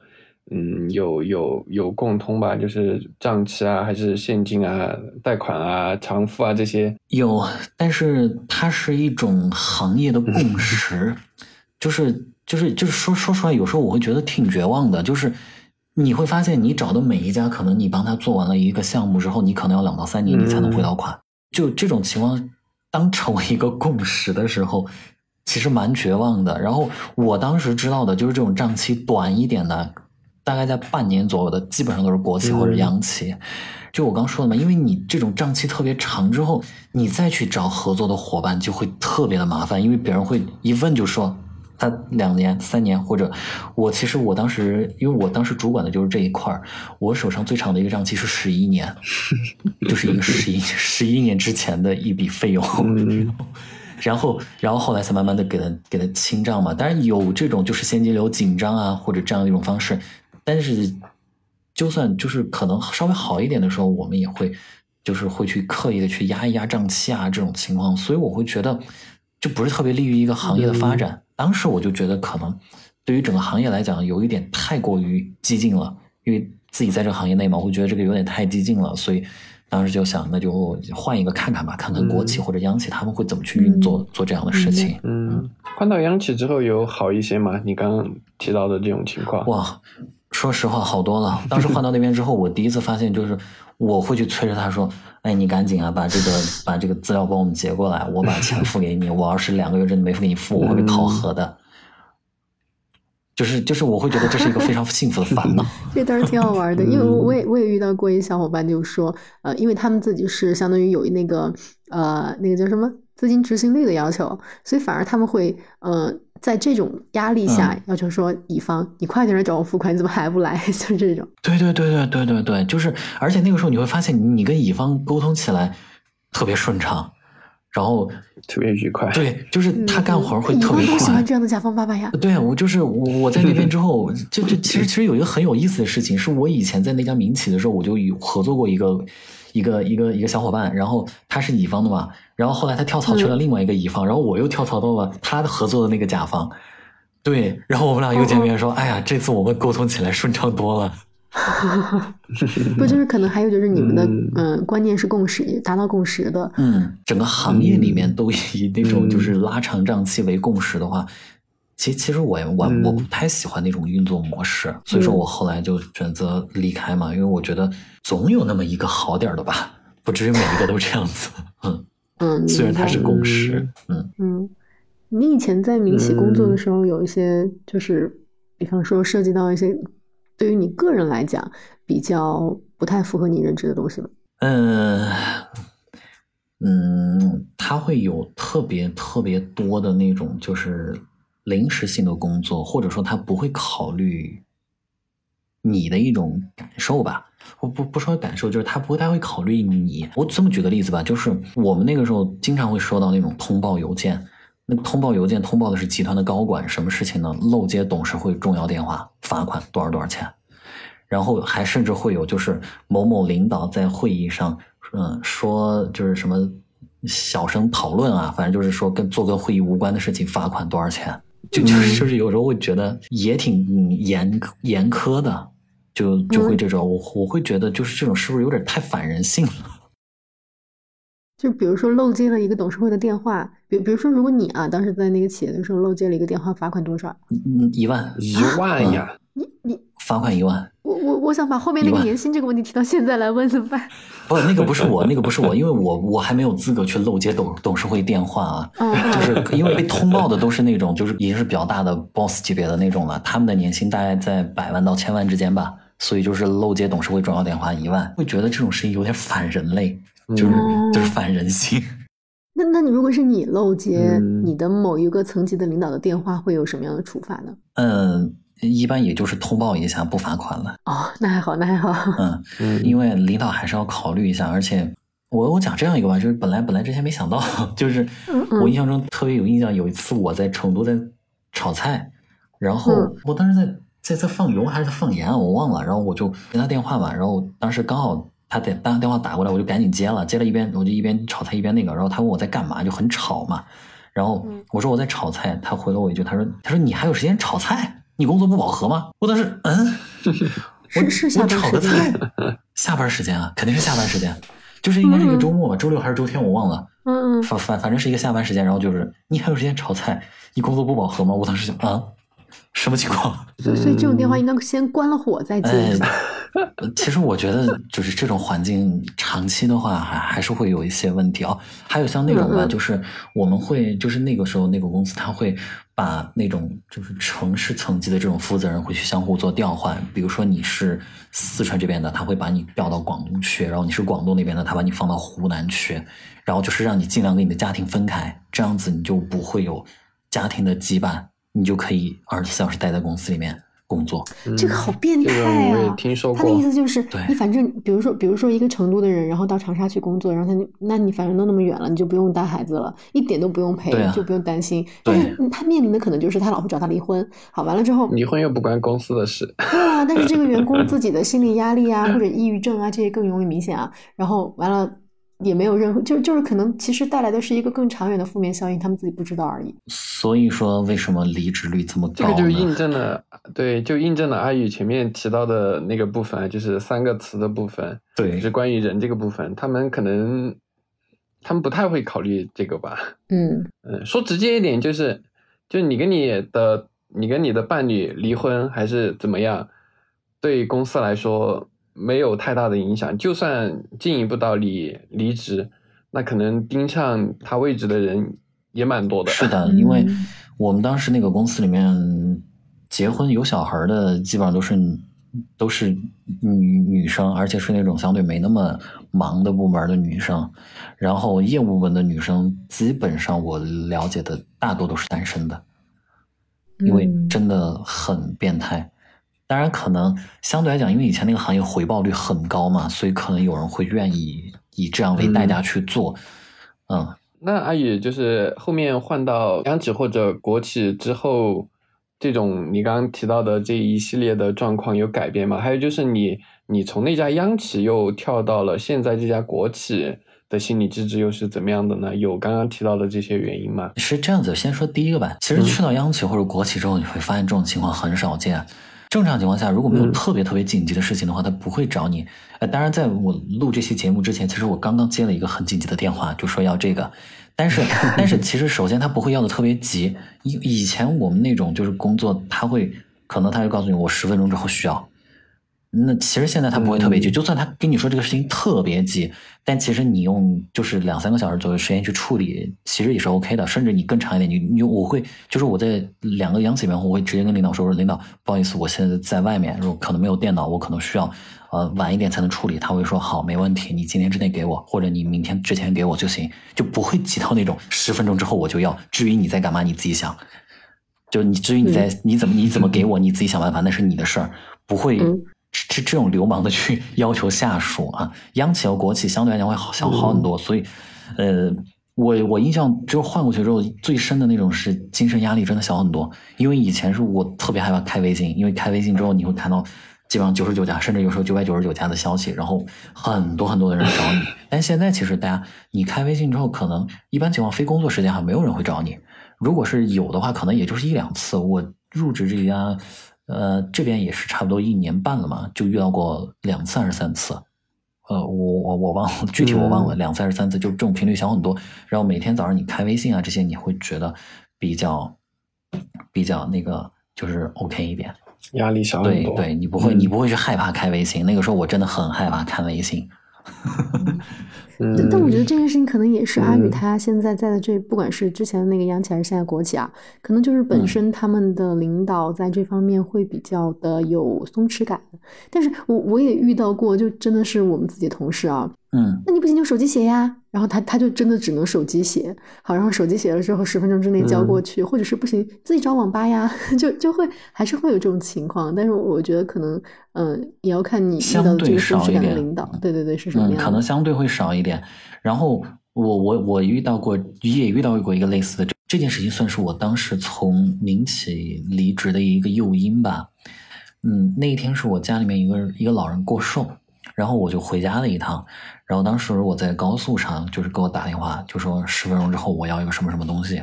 嗯，有有有共通吧，就是账期啊，还是现金啊、贷款啊、偿付啊这些有，但是它是一种行业的共 [LAUGHS] 识，就是。就是就是说说出来，有时候我会觉得挺绝望的。就是你会发现，你找的每一家，可能你帮他做完了一个项目之后，你可能要两到三年你才能回到款。就这种情况，当成为一个共识的时候，其实蛮绝望的。然后我当时知道的就是这种账期短一点的，大概在半年左右的，基本上都是国企或者央企。就我刚说的嘛，因为你这种账期特别长之后，你再去找合作的伙伴就会特别的麻烦，因为别人会一问就说。他两年、三年，或者我其实我当时，因为我当时主管的就是这一块儿，我手上最长的一个账期是十一年，[LAUGHS] 就是一个十一十一年之前的一笔费用，[LAUGHS] 然后然后后来才慢慢的给他给他清账嘛。当然有这种就是现金流紧张啊，或者这样一种方式，但是就算就是可能稍微好一点的时候，我们也会就是会去刻意的去压一压账期啊这种情况，所以我会觉得就不是特别利于一个行业的发展。当时我就觉得，可能对于整个行业来讲，有一点太过于激进了。因为自己在这个行业内嘛，我会觉得这个有点太激进了，所以当时就想，那就换一个看看吧，看看国企或者央企他们会怎么去运作做这样的事情。嗯，换到央企之后有好一些吗？你刚刚提到的这种情况？哇，说实话好多了。[LAUGHS] 当时换到那边之后，我第一次发现就是我会去催着他说：“哎，你赶紧啊，把这个把这个资料帮我们截过来，我把钱付给你。我要是两个月之内没付给你付，我会被考核的。”就是就是，我会觉得这是一个非常幸福的烦恼。[LAUGHS] 这倒是挺好玩的，因为我也我也遇到过一小伙伴，就说，呃，因为他们自己是相当于有那个呃那个叫什么资金执行力的要求，所以反而他们会呃在这种压力下要求说，乙方你快点找我付款，你怎么还不来？[LAUGHS] 就这种。对对对对对对对，就是，而且那个时候你会发现，你跟乙方沟通起来特别顺畅。然后特别愉快。对，就是他干活会特别快方都喜欢。这样的甲方爸爸呀。对啊，我就是我我在那边之后，[LAUGHS] 就就其实其实有一个很有意思的事情，是我以前在那家民企的时候，我就有合作过一个一个一个一个小伙伴，然后他是乙方的嘛，然后后来他跳槽去了另外一个乙方，然后我又跳槽到了他合作的那个甲方，对，然后我们俩又见面说，哎呀，这次我们沟通起来顺畅多了。[LAUGHS] 不就是可能还有就是你们的嗯嗯观念是共识，也达到共识的。嗯，整个行业里面都以那种嗯就是拉长账期为共识的话，其其实我我嗯我不太喜欢那种运作模式，所以说我后来就选择离开嘛，因为我觉得总有那么一个好点儿的吧，不至于每一个都这样子。嗯，[LAUGHS] 嗯，虽然它是共识，嗯嗯，你以前在民企工作的时候，有一些就是，比方说涉及到一些对于你个人来讲比较不太符合你认知的东西吗？嗯嗯，他会有特别特别多的那种就是临时性的工作，或者说他不会考虑你的一种感受吧。我不不说感受，就是他不太会考虑你。我这么举个例子吧，就是我们那个时候经常会收到那种通报邮件，那个通报邮件通报的是集团的高管，什么事情呢？漏接董事会重要电话，罚款多少多少钱。然后还甚至会有就是某某领导在会议上，嗯，说就是什么小声讨论啊，反正就是说跟做跟会议无关的事情，罚款多少钱，就就是就是有时候会觉得也挺嗯严严苛的，就就会这种，我我会觉得就是这种是不是有点太反人性了？就比如说漏接了一个董事会的电话，比比如说如果你啊当时在那个企业的时候漏接了一个电话，罚款多少？嗯，一万一万呀！你你罚款一万。我我我想把后面那个年薪这个问题提到现在来问怎么办？[LAUGHS] 不，那个不是我，那个不是我，因为我我还没有资格去漏接董董事会电话啊。就是因为被通报的都是那种，就是已经是比较大的 boss 级别的那种了，他们的年薪大概在百万到千万之间吧，所以就是漏接董事会重要电话一万，会觉得这种事情有点反人类，就是、嗯就是反人性。那那你如果是你漏接嗯你的某一个层级的领导的电话，会有什么样的处罚呢？嗯，一般也就是通报一下，不罚款了。哦，那还好，那还好。嗯，[LAUGHS] 嗯，因为领导还是要考虑一下，而且我我讲这样一个吧，就是本来本来之前没想到，[LAUGHS] 就是我印象中特别有印象，有一次我在成都在炒菜，然后嗯我当时在在在放油还是在放盐啊，我忘了，然后我就跟他电话吧，然后当时刚好他电当电话打过来，我就赶紧接了，接了一边我就一边炒菜一边那个，然后他问我在干嘛，就很吵嘛，然后嗯。我说我在炒菜，他回了我一句，他说他说你还有时间炒菜？你工作不饱和吗？我当时嗯。[LAUGHS] 我是是炒个菜，[LAUGHS] 下班时间啊，肯定是下班时间，就是应该是一个周末吧，周六还是周天我忘了，嗯嗯，反反反正是一个下班时间，然后就是你还有时间炒菜，你工作不饱和吗？我当时想啊，什么情况？所以这种电话应该先关了火再接 [LAUGHS] 其实我觉得就是这种环境长期的话，还还是会有一些问题哦。还有像那种吧，就是我们会就是那个时候那个公司他会把那种就是城市层级的这种负责人会去相互做调换，比如说你是四川这边的，他会把你调到广东去，然后你是广东那边的，他把你放到湖南去，然后就是让你尽量跟你的家庭分开，这样子你就不会有家庭的羁绊，你就可以二十四小时待在公司里面工作。这个好变这个态我也啊！听说过他的意。思就是，你反正比如说，比如说一个成都的人，然后到长沙去工作，然后他那那你反正都那么远了，你就不用带孩子了，一点都不用陪，啊就不用担心。对但是嗯他面临的可能就是他老婆找他离婚，好完了之后，离婚又不关公司的事，对啊，但是这个员工自己的心理压力啊，[LAUGHS] 或者抑郁症啊，这些更容易明显啊。然后完了也没有任何，就就是可能其实带来的是一个更长远的负面效应，他们自己不知道而已。所以说，为什么离职率这么高呢？这个就印证了，对，就印证了阿宇前面提到的那个部分，就是三个词的部分，对就是关于人这个部分，他们可能他们不太会考虑这个吧。嗯嗯，说直接一点就是，就你跟你的你跟你的伴侣离婚还是怎么样，对公司来说没有太大的影响。就算进一步到离离职，那可能盯上他位置的人也蛮多的。是的，因为嗯我们当时那个公司里面结婚有小孩的，基本上都是都是女女生，而且是那种相对没那么忙的部门的女生。然后业务部门的女生，基本上我了解的大多都是单身的，因为嗯真的很变态。当然，可能相对来讲，因为以前那个行业回报率很高嘛，所以可能有人会愿意以这样为代价去做。嗯，那阿宇就是后面换到央企或者国企之后，这种你刚刚提到的这一系列的状况有改变吗？还有就是你你从那家央企又跳到了现在这家国企的心理机制又是怎么样的呢？有刚刚提到的这些原因吗？是这样子，先说第一个吧。其实去到央企或者国企之后，你会发现这种情况很少见。正常情况下，如果没有特别特别紧急的事情的话，他不会找你。呃，当然，在我录这期节目之前，其实我刚刚接了一个很紧急的电话，就说要这个。但是，[LAUGHS] 但是其实首先他不会要的特别急。以以前我们那种就是工作，他会可能他就告诉你我十分钟之后需要。那其实现在他不会特别急，就算他跟你说这个事情特别急，但其实你用就是两三个小时左右时间去处理，其实也是 OK 的，甚至你更长一点，你你我会就是我在两个央企里面，我会直接跟领导说，说领导不好意思，我现在在外面，如果可能没有电脑，我可能需要呃晚一点才能处理，他会说好，没问题，你今天之内给我，或者你明天之前给我就行，就不会急到那种 [LAUGHS] 十分钟之后我就要。至于你在干嘛，你自己想，就你至于你在你怎么你怎么给我，你自己想办法，那是你的事儿，不会。这这种流氓的去 [LAUGHS] 要求下属啊，央企和国企相对来讲会好小好很多，所以，呃，我我印象就是换过去之后最深的那种是精神压力真的小很多，因为以前是我特别害怕开微信，因为开微信之后你会看到基本上九十九家，甚至有时候九百九十九家的消息，然后很多很多的人找你，但现在其实大家你开微信之后，可能一般情况非工作时间还没有人会找你，如果是有的话，可能也就是一两次。我入职这家。呃，这边也是差不多一年半了嘛，就遇到过两次还是三次，呃，我我我忘了具体我忘了两次还是三次，就这种频率小很多。然后每天早上你开微信啊这些，你会觉得比较比较那个就是 OK 一点，压力小很多。对对，你不会你不会去害怕开微信，那个时候我真的很害怕开微信。[LAUGHS] 但我觉得这件事情可能也是阿宇他现在在的这，不管是之前的那个央企还是现在国企啊，可能就是本身他们的领导在这方面会比较的有松弛感。但是我我也遇到过，就真的是我们自己同事啊。嗯，那你不行就手机写呀，然后他他就真的只能手机写，好，然后手机写了之后十分钟之内交过去，或者是不行自己找网吧呀，[LAUGHS] 就就会还是会有这种情况。但是我觉得可能，嗯，也要看你遇到的这个松弛感的领导，对对对，是什么样？可能相对会少一点。然后我我我遇到过，也遇到过一个类似的这这件事情，算是我当时从民企离职的一个诱因吧。嗯，那一天是我家里面一个一个老人过寿。然后我就回家了一趟，然后当时我在高速上，就是给我打电话，就说十分钟之后我要一个什么什么东西。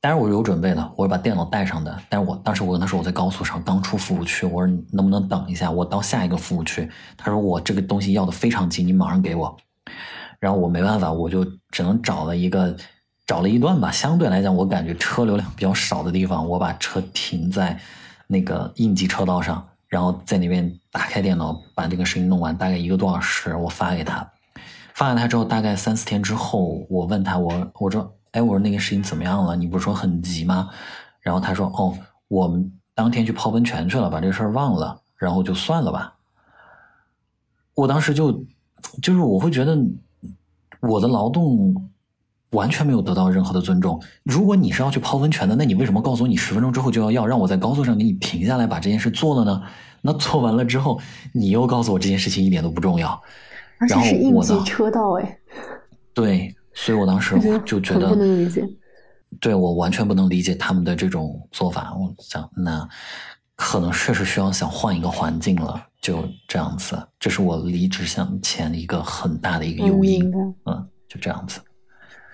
当然我有准备的，我是把电脑带上的。但是我当时我跟他说我在高速上刚出服务区，我说能不能等一下，我到下一个服务区。他说我这个东西要的非常急，你马上给我。然后我没办法，我就只能找了一个找了一段吧，相对来讲我感觉车流量比较少的地方，我把车停在那个应急车道上。然后在那边打开电脑，把这个事情弄完，大概一个多小时，我发给他。发给他之后，大概三四天之后，我问他，我我说，哎，我说那个事情怎么样了？你不是说很急吗？然后他说，哦，我们当天去泡温泉去了，把这事儿忘了，然后就算了吧。我当时就就是我会觉得我的劳动。完全没有得到任何的尊重。如果你是要去泡温泉的，那你为什么告诉我你十分钟之后就要要，让我在高速上给你停下来把这件事做了呢？那做完了之后，你又告诉我这件事情一点都不重要，而且是应急车道哎。对，所以我当时就觉得不能理解。对我完全不能理解他们的这种做法。我想，那可能确实需要想换一个环境了，就这样子。这是我离职向前一个很大的一个诱因。嗯，就这样子。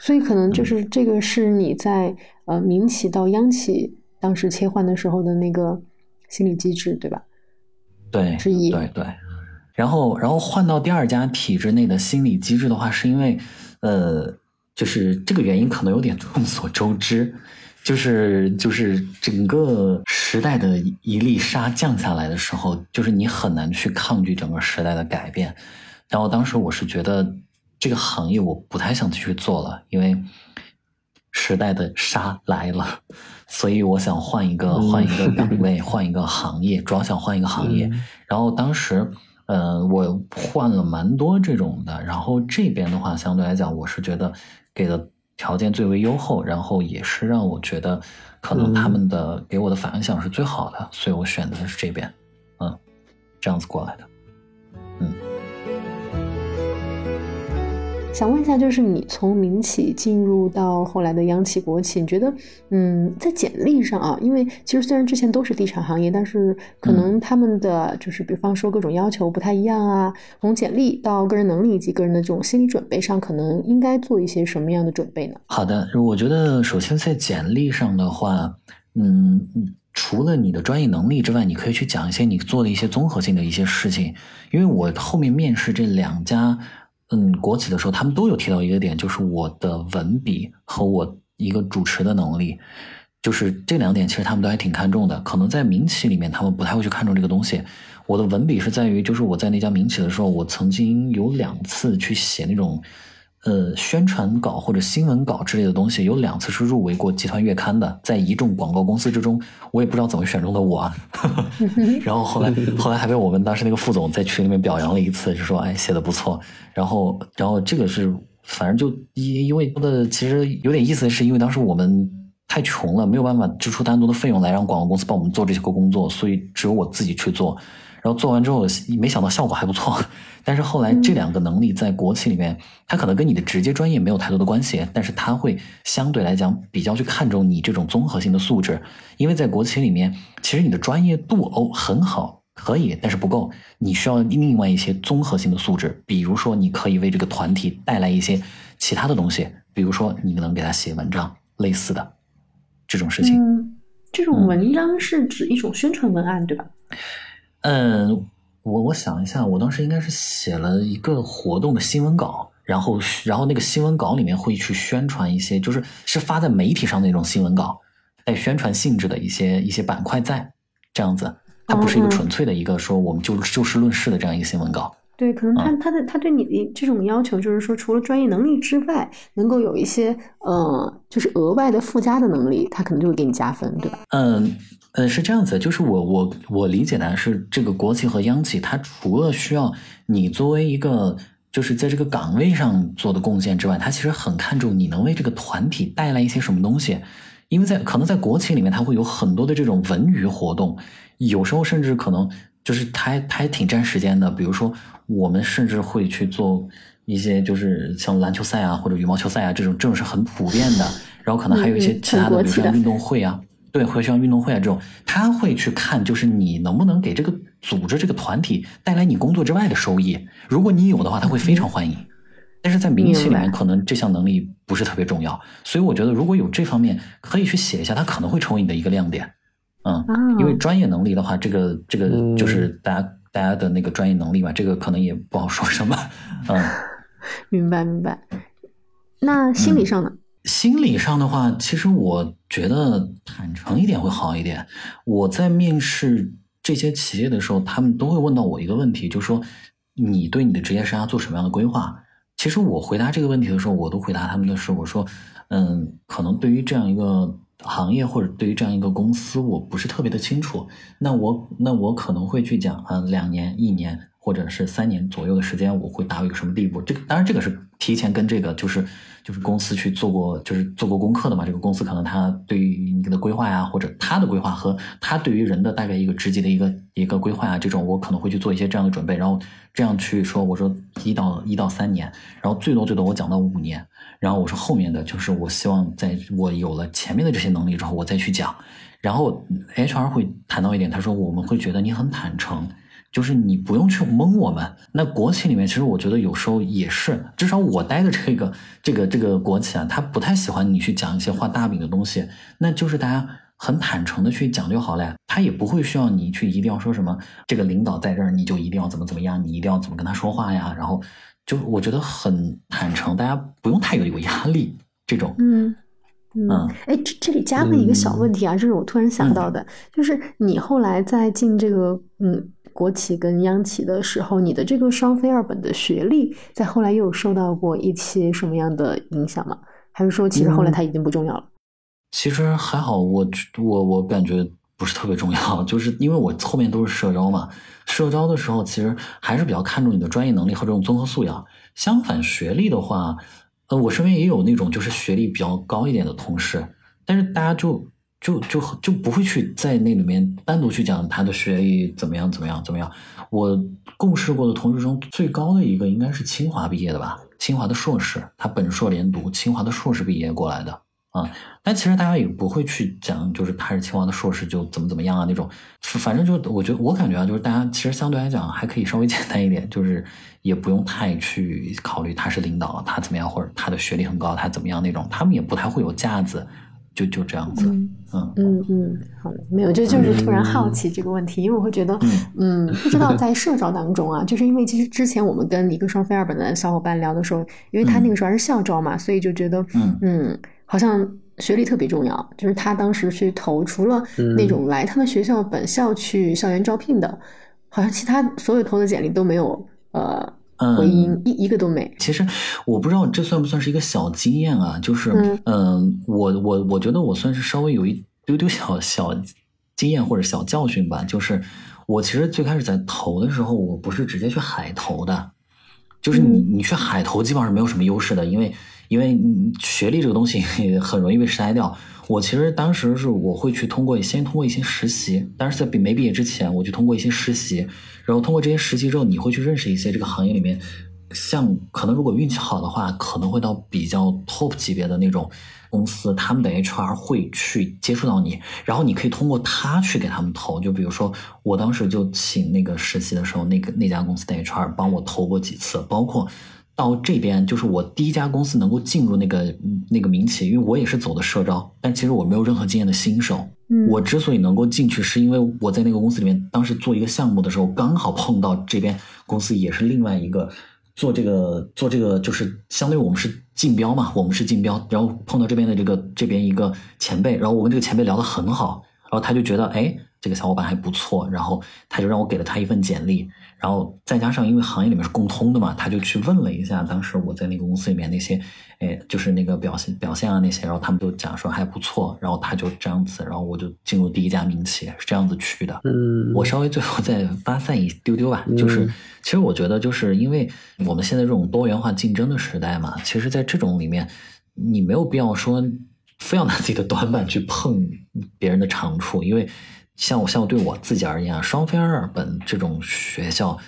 所以可能就是这个是你在呃民企到央企当时切换的时候的那个心理机制，对吧？对，之一。对对。然后，然后换到第二家体制内的心理机制的话，是因为呃，就是这个原因可能有点众所周知，就是就是整个时代的一粒沙降下来的时候，就是你很难去抗拒整个时代的改变。然后当时我是觉得。这个行业我不太想继续做了，因为时代的沙来了，所以我想换一个换一个岗位，[LAUGHS] 换一个行业，主要想换一个行业。然后当时，呃，我换了蛮多这种的。然后这边的话，相对来讲，我是觉得给的条件最为优厚，然后也是让我觉得可能他们的给我的反响是最好的，所以我选择的是这边，嗯，这样子过来的，嗯。想问一下，就是你从民企进入到后来的央企、国企，你觉得，嗯，在简历上啊，因为其实虽然之前都是地产行业，但是可能他们的就是比方说各种要求不太一样啊。从简历到个人能力以及个人的这种心理准备上，可能应该做一些什么样的准备呢？好的，我觉得首先在简历上的话，嗯。除了你的专业能力之外，你可以去讲一些你做的一些综合性的一些事情。因为我后面面试这两家，嗯，国企的时候，他们都有提到一个点，就是我的文笔和我一个主持的能力，就是这两点，其实他们都还挺看重的。可能在民企里面，他们不太会去看重这个东西。我的文笔是在于，就是我在那家民企的时候，我曾经有两次去写那种。呃，宣传稿或者新闻稿之类的东西，有两次是入围过集团月刊的，在一众广告公司之中，我也不知道怎么选中的我。[LAUGHS] 然后后来后来还被我们当时那个副总在群里面表扬了一次，就说哎写的不错。然后然后这个是反正就因因为的其实有点意思的是，因为当时我们太穷了，没有办法支出单独的费用来让广告公司帮我们做这些个工作，所以只有我自己去做。然后做完之后，没想到效果还不错。[LAUGHS] 但是后来这两个能力在国企里面，它可能跟你的直接专业没有太多的关系，但是它会相对来讲比较去看重你这种综合性的素质。因为在国企里面，其实你的专业度哦很好，可以，但是不够，你需要另外一些综合性的素质。比如说，你可以为这个团体带来一些其他的东西，比如说你能给他写文章，类似的这种事情。嗯，这种文章是指一种宣传文案，对吧？嗯，我我想一下，我当时应该是写了一个活动的新闻稿，然后然后那个新闻稿里面会去宣传一些，就是是发在媒体上那种新闻稿，带宣传性质的一些一些板块在这样子，它不是一个纯粹的一个说我们就就事论事的这样一个新闻稿。对，可能他他的他对你的这种要求就是说，除了专业能力之外，能够有一些呃，就是额外的附加的能力，他可能就会给你加分，对吧？嗯。呃，是这样子，就是我我我理解的是，这个国企和央企，它除了需要你作为一个就是在这个岗位上做的贡献之外，它其实很看重你能为这个团体带来一些什么东西。因为在可能在国企里面，它会有很多的这种文娱活动，有时候甚至可能就是它还它还挺占时间的。比如说，我们甚至会去做一些就是像篮球赛啊或者羽毛球赛啊这种，这种是很普遍的。然后可能还有一些其他的，比如像运动会啊。对，会像运动会啊这种，他会去看，就是你能不能给这个组织、这个团体带来你工作之外的收益。如果你有的话，他会非常欢迎。但是在名气里面，可能这项能力不是特别重要。所以我觉得，如果有这方面，可以去写一下，它可能会成为你的一个亮点。嗯，因为专业能力的话，这个这个就是大家大家的那个专业能力吧，这个可能也不好说什么。嗯，[LAUGHS] 明白明白。那心理上呢？心理上的话，其实我觉得坦诚一点会好一点。我在面试这些企业的时候，他们都会问到我一个问题，就说你对你的职业生涯做什么样的规划？其实我回答这个问题的时候，我都回答他们的是，我说，嗯，可能对于这样一个行业或者对于这样一个公司，我不是特别的清楚。那我那我可能会去讲啊，两年、一年或者是三年左右的时间，我会达到一个什么地步？这个当然，这个是提前跟这个就是。就是公司去做过，就是做过功课的嘛。这个公司可能他对于你的规划呀，或者他的规划和他对于人的大概一个职级的一个一个规划啊，这种我可能会去做一些这样的准备，然后这样去说，我说一到一到三年，然后最多最多我讲到五年，然后我说后面的就是我希望在我有了前面的这些能力之后，我再去讲。然后 HR 会谈到一点，他说我们会觉得你很坦诚。就是你不用去蒙我们。那国企里面，其实我觉得有时候也是，至少我待的这个这个这个国企啊，他不太喜欢你去讲一些画大饼的东西。那就是大家很坦诚的去讲就好了呀，他也不会需要你去一定要说什么，这个领导在这儿你就一定要怎么怎么样，你一定要怎么跟他说话呀。然后就我觉得很坦诚，大家不用太有有压力这种。嗯嗯，哎，这这里加问一个小问题啊，这是我突然想到的，就是你后来在进这个嗯。国企跟央企的时候，你的这个双非二本的学历，在后来又有受到过一些什么样的影响吗？还是说，其实后来它已经不重要了？其实还好，我我我感觉不是特别重要，就是因为我后面都是社招嘛，社招的时候其实还是比较看重你的专业能力和这种综合素养。相反，学历的话，呃，我身边也有那种就是学历比较高一点的同事，但是大家就。就就就不会去在那里面单独去讲他的学历怎么样怎么样怎么样。我共事过的同事中最高的一个应该是清华毕业的吧，清华的硕士，他本硕连读，清华的硕士毕业过来的啊。但其实大家也不会去讲，就是他是清华的硕士就怎么怎么样啊那种。反正就我觉得我感觉啊，就是大家其实相对来讲还可以稍微简单一点，就是也不用太去考虑他是领导，他怎么样，或者他的学历很高，他怎么样那种，他们也不太会有架子。就就这样子，嗯嗯嗯，好的，没有，就就是突然好奇这个问题，因为我会觉得，嗯，不知道在社招当中啊，就是因为其实之前我们跟一个双非二本的小伙伴聊的时候，因为他那个时候还是校招嘛，所以就觉得，嗯嗯，好像学历特别重要，就是他当时去投，除了那种来他们学校本校去校园招聘的，好像其他所有投的简历都没有，呃。回音一一个都没。其实我不知道这算不算是一个小经验啊？就是，嗯，我我我觉得我算是稍微有一丢丢小小经验或者小教训吧。就是我其实最开始在投的时候，我不是直接去海投的，就是你你去海投基本上是没有什么优势的，因为因为学历这个东西 [LAUGHS] 很容易被筛掉。我其实当时是我会去通过先通过一些实习，但是在毕没毕业之前，我就通过一些实习。然后通过这些实习之后，你会去认识一些这个行业里面，像可能如果运气好的话，可能会到比较 top 级别的那种公司，他们的 HR 会去接触到你，然后你可以通过他去给他们投。就比如说我当时就请那个实习的时候，那个那家公司的 HR 帮我投过几次，包括到这边就是我第一家公司能够进入那个那个民企，因为我也是走的社招，但其实我没有任何经验的新手。我之所以能够进去，是因为我在那个公司里面，当时做一个项目的时候，刚好碰到这边公司也是另外一个做这个做这个，就是相当于我们是竞标嘛，我们是竞标，然后碰到这边的这个这边一个前辈，然后我跟这个前辈聊得很好，然后他就觉得哎，这个小伙伴还不错，然后他就让我给了他一份简历。然后再加上，因为行业里面是共通的嘛，他就去问了一下当时我在那个公司里面那些，哎，就是那个表现表现啊那些，然后他们都讲说还不错，然后他就这样子，然后我就进入第一家民企，是这样子去的。嗯，我稍微最后再发散一丢丢吧，就是其实我觉得就是因为我们现在这种多元化竞争的时代嘛，其实在这种里面，你没有必要说非要拿自己的短板去碰别人的长处，因为。像我像我对我自己而言啊，双非二本这种学校，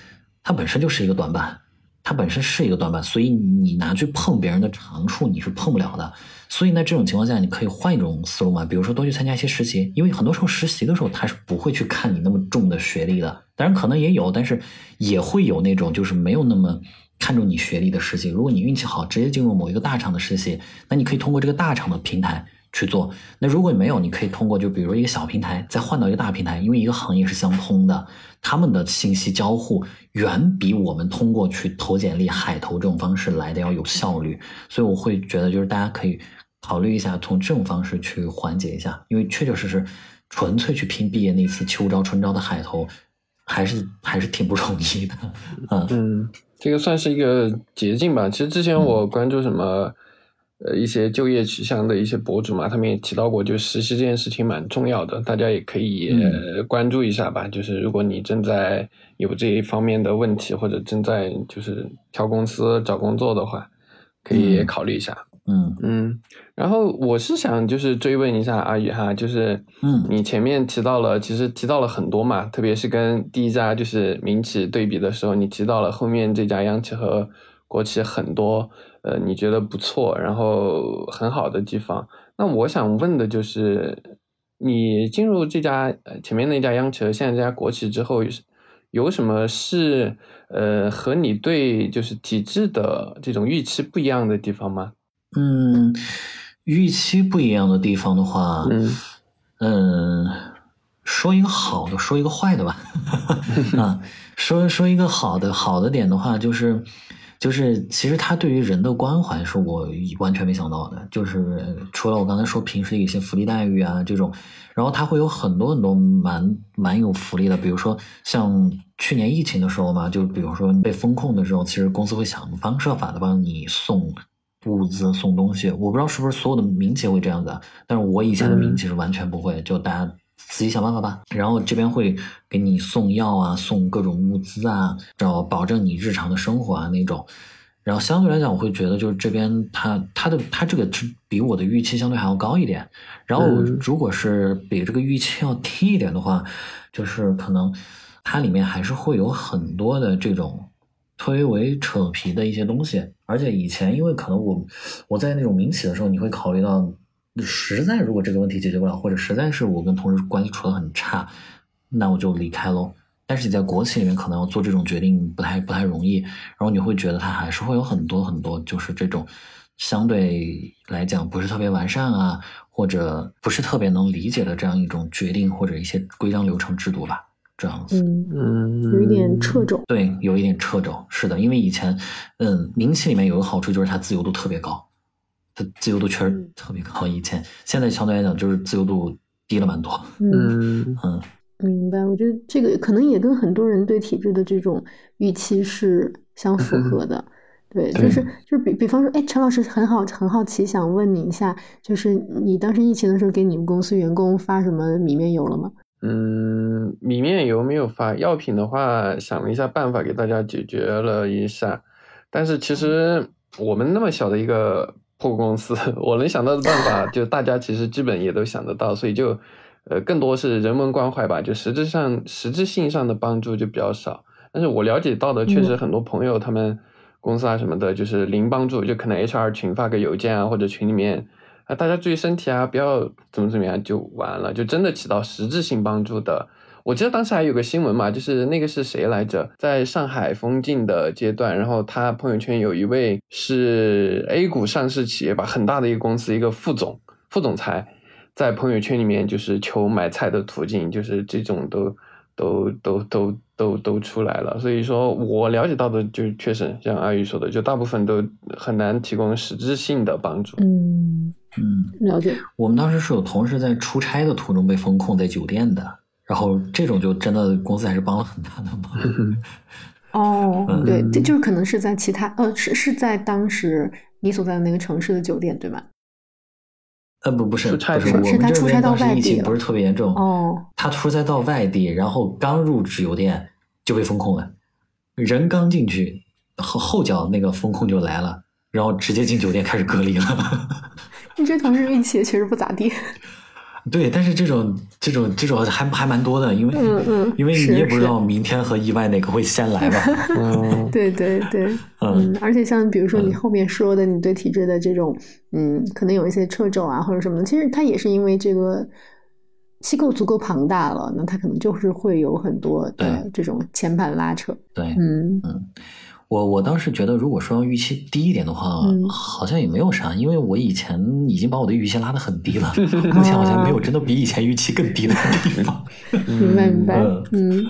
它本身就是一个短板，它本身是一个短板，所以你拿去碰别人的长处，你是碰不了的。所以在这种情况下，你可以换一种思路嘛，比如说多去参加一些实习，因为很多时候实习的时候他是不会去看你那么重的学历的，当然可能也有，但是也会有那种就是没有那么看重你学历的实习。如果你运气好，直接进入某一个大厂的实习，那你可以通过这个大厂的平台。去做，那如果没有，你可以通过就比如一个小平台，再换到一个大平台，因为一个行业是相通的，他们的信息交互远比我们通过去投简历、海投这种方式来的要有效率，所以我会觉得就是大家可以考虑一下，从这种方式去缓解一下，因为确确实实纯粹去拼毕业那次秋招、春招的海投，还是还是挺不容易的，嗯嗯，这个算是一个捷径吧。其实之前我关注什么。呃，一些就业取向的一些博主嘛，他们也提到过，就实习这件事情蛮重要的，大家也可以关注一下吧。就是如果你正在有这一方面的问题，或者正在就是挑公司找工作的话，可以考虑一下。嗯嗯嗯。然后我是想就是追问一下阿宇哈，就是嗯，你前面提到了，其实提到了很多嘛，特别是跟第一家就是民企对比的时候，你提到了后面这家央企和国企很多。呃，你觉得不错，然后很好的地方。那我想问的就是，你进入这家前面那家央企和现在这家国企之后，有什么是呃和你对就是体制的这种预期不一样的地方吗？嗯，预期不一样的地方的话，嗯嗯，说一个好的，说一个坏的吧。[LAUGHS] 啊，说说一个好的，好的点的话就是。就是其实他对于人的关怀是我完全没想到的，就是除了我刚才说平时的一些福利待遇啊这种，然后他会有很多很多蛮蛮有福利的，比如说像去年疫情的时候嘛，就比如说被封控的时候，其实公司会想方设法的帮你送物资送东西，我不知道是不是所有的民企会这样子，但是我以前的民企是完全不会，就大家。自己想办法吧，然后这边会给你送药啊，送各种物资啊，然后保证你日常的生活啊那种。然后相对来讲，我会觉得就是这边它它的它这个比我的预期相对还要高一点。然后如果是比这个预期要低一点的话，就是可能它里面还是会有很多的这种推诿扯皮的一些东西。而且以前因为可能我我在那种民企的时候，你会考虑到，实在如果这个问题解决不了，或者实在是我跟同事关系处得很差，那我就离开喽。但是你在国企里面，可能要做这种决定不太不太容易，然后你会觉得它还是会有很多很多，就是这种相对来讲不是特别完善啊，或者不是特别能理解的这样一种决定或者一些规章流程制度吧，这样子。嗯，嗯，有一点掣肘。对，有一点掣肘，是的，因为以前，嗯，民企里面有个好处就是它自由度特别高，它自由度确实嗯特别高。以前现在相对来讲就是自由度低了蛮多。嗯，嗯嗯，明白。我觉得这个可能也跟很多人对体制的这种预期是相符合的。对，就是就是比比方说，哎，陈老师很好很好奇，想问你一下，就是你当时疫情的时候给你们公司员工发什么米面油了吗？嗯，米面油没有发，药品的话想了一下办法给大家解决了一下，但是其实我们那么小的一个破公司，[LAUGHS] 我能想到的办法，就大家其实基本也都想得到，所以就呃更多是人文关怀吧，就实质上实质性上的帮助就比较少。但是我了解到的确实嗯很多朋友他们公司啊什么的，就是零帮助，就可能 HR 群发个邮件啊，或者群里面啊大家注意身体啊，不要怎么怎么样就完了，就真的起到实质性帮助的。我记得当时还有个新闻嘛，就是那个是谁来着？在上海封禁的阶段，然后他朋友圈有一位是 A 股上市企业吧，很大的一个公司，一个副总、副总裁，在朋友圈里面就是求买菜的途径，就是这种都都都都都都出来了。所以说我了解到的就确实像阿宇说的，就大部分都很难提供实质性的帮助。嗯，嗯，了解。我们当时是有同事在出差的途中被封控在酒店的，然后这种就真的公司还是帮了很大的忙。哦，[LAUGHS] 嗯对，这就是可能是在其他呃，是是在当时你所在的那个城市的酒店，对吧？呃，不，不是，出差不是，我们这他出差到边当时外地疫情不是特别严重。哦，他出差到外地，然后刚入职酒店就被封控了，人刚进去，后后脚那个风控就来了，然后直接进酒店开始隔离了。你这同事运气也确实不咋地。[LAUGHS] 对，但是这种这种这种还还蛮多的，因为、嗯嗯因为你也不知道明天和意外哪个会先来吧。[LAUGHS] 嗯，对对对，嗯嗯，而且像比如说你嗯后面说的，你对体制的这种，嗯，可能有一些掣肘啊或者什么的，其实它也是因为这个机构足够庞大了，那它可能就是会有很多的对这种牵绊拉扯。对，嗯我我当时觉得，如果说要预期低一点的话，嗯好像也没有啥，因为我以前已经把我的预期拉得很低了，[LAUGHS] 目前好像没有真的比以前预期更低的地方。[LAUGHS] 明白明白嗯，嗯。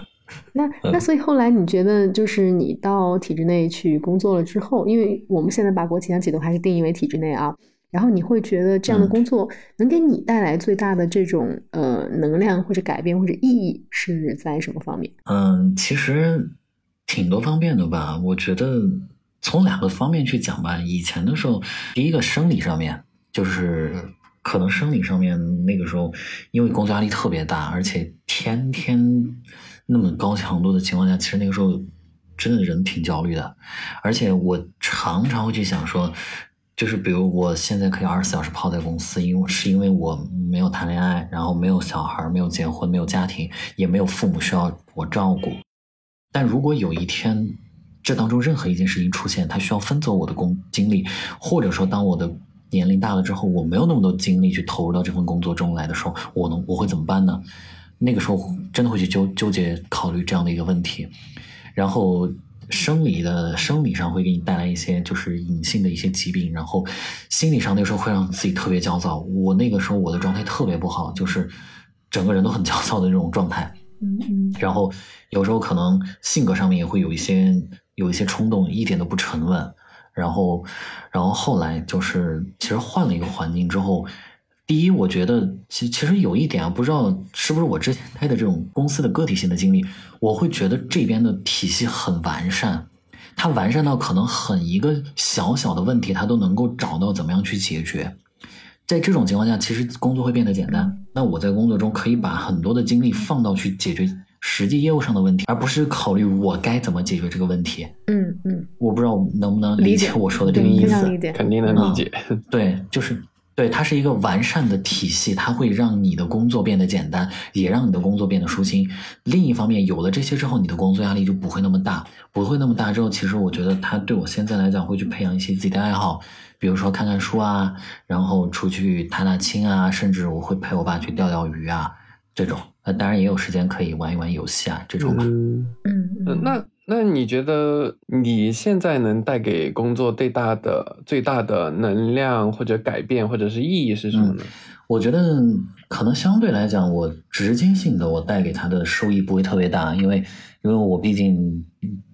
那那所以后来你觉得，就是你到体制内去工作了之后，因为我们现在把国企、央企都还是定义为体制内啊，然后你会觉得这样的嗯工作能给你带来最大的这种呃能量或者改变或者意义是在什么方面？嗯，其实挺多方面的吧。我觉得从两个方面去讲吧。以前的时候，第一个生理上面，就是可能生理上面那个时候，因为工作压力特别大，而且天天那么高强度的情况下，其实那个时候真的人挺焦虑的。而且我常常会去想说。就是比如我现在可以二十四小时泡在公司，因为是因为我没有谈恋爱，然后没有小孩，没有结婚，没有家庭，也没有父母需要我照顾。但如果有一天这当中任何一件事情出现，它需要分走我的工精力，或者说当我的年龄大了之后，我没有那么多精力去投入到这份工作中来的时候，我能我会怎么办呢？那个时候真的会去纠纠结考虑这样的一个问题，然后。生理的生理上会给你带来一些就是隐性的一些疾病，然后心理上那时候会让自己特别焦躁。我那个时候我的状态特别不好，就是整个人都很焦躁的这种状态。嗯嗯然后有时候可能性格上面也会有一些有一些冲动，一点都不沉稳。然后，然后后来就是其实换了一个环境之后，第一，我觉得其其实有一点啊，不知道是不是我之前待的这种公司的个体性的经历，我会觉得这边的体系很完善。它完善到可能很一个小小的问题，它都能够找到怎么样去解决。在这种情况下，其实工作会变得简单。那我在工作中可以把很多的精力放到去解决实际业务上的问题，而不是考虑我该怎么解决这个问题。嗯嗯，我不知道能不能理解我说的这个意思理。解。肯定能理解。对，就是对，它是一个完善的体系，它会让你的工作变得简单，也让你的工作变得舒心。另一方面，有了这些之后，你的工作压力就不会那么大，不会那么大之后，其实我觉得它对我现在来讲，会去培养一些自己的爱好，比如说看看书啊，然后出去踏踏青啊，甚至我会陪我爸去钓钓鱼啊，这种。那当然也有时间可以玩一玩游戏啊，这种。嗯嗯，那那你觉得你现在能带给工作最大的最大的能量或者改变或者是意义是什么呢？我觉得可能相对来讲，我直接性的我带给他的收益不会特别大，因为因为我毕竟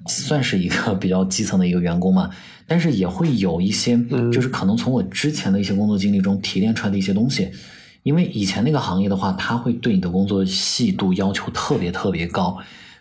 算是一个 [LAUGHS] 比较基层的一个员工嘛，但是也会有一些，就是可能从我之前的一些工作经历中提炼出来的一些东西。因为以前那个行业的话，它会对你的工作细度要求特别特别高。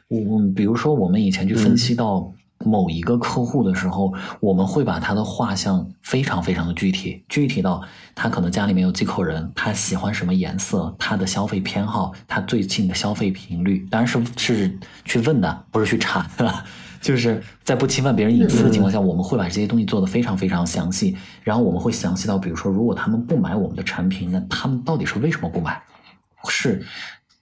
我比如说，我们以前去分析到某一个客户的时候，我们会把他的画像非常非常的具体，具体到他可能家里面有几口人，他喜欢什么颜色，他的消费偏好，他最近的消费频率，当然是是去问的，不是去查的。[LAUGHS] 就是在不侵犯别人隐私的情况下，我们会把这些东西做得非常非常详细，然后我们会详细到，比如说，如果他们不买我们的产品，那他们到底是为什么不买？是，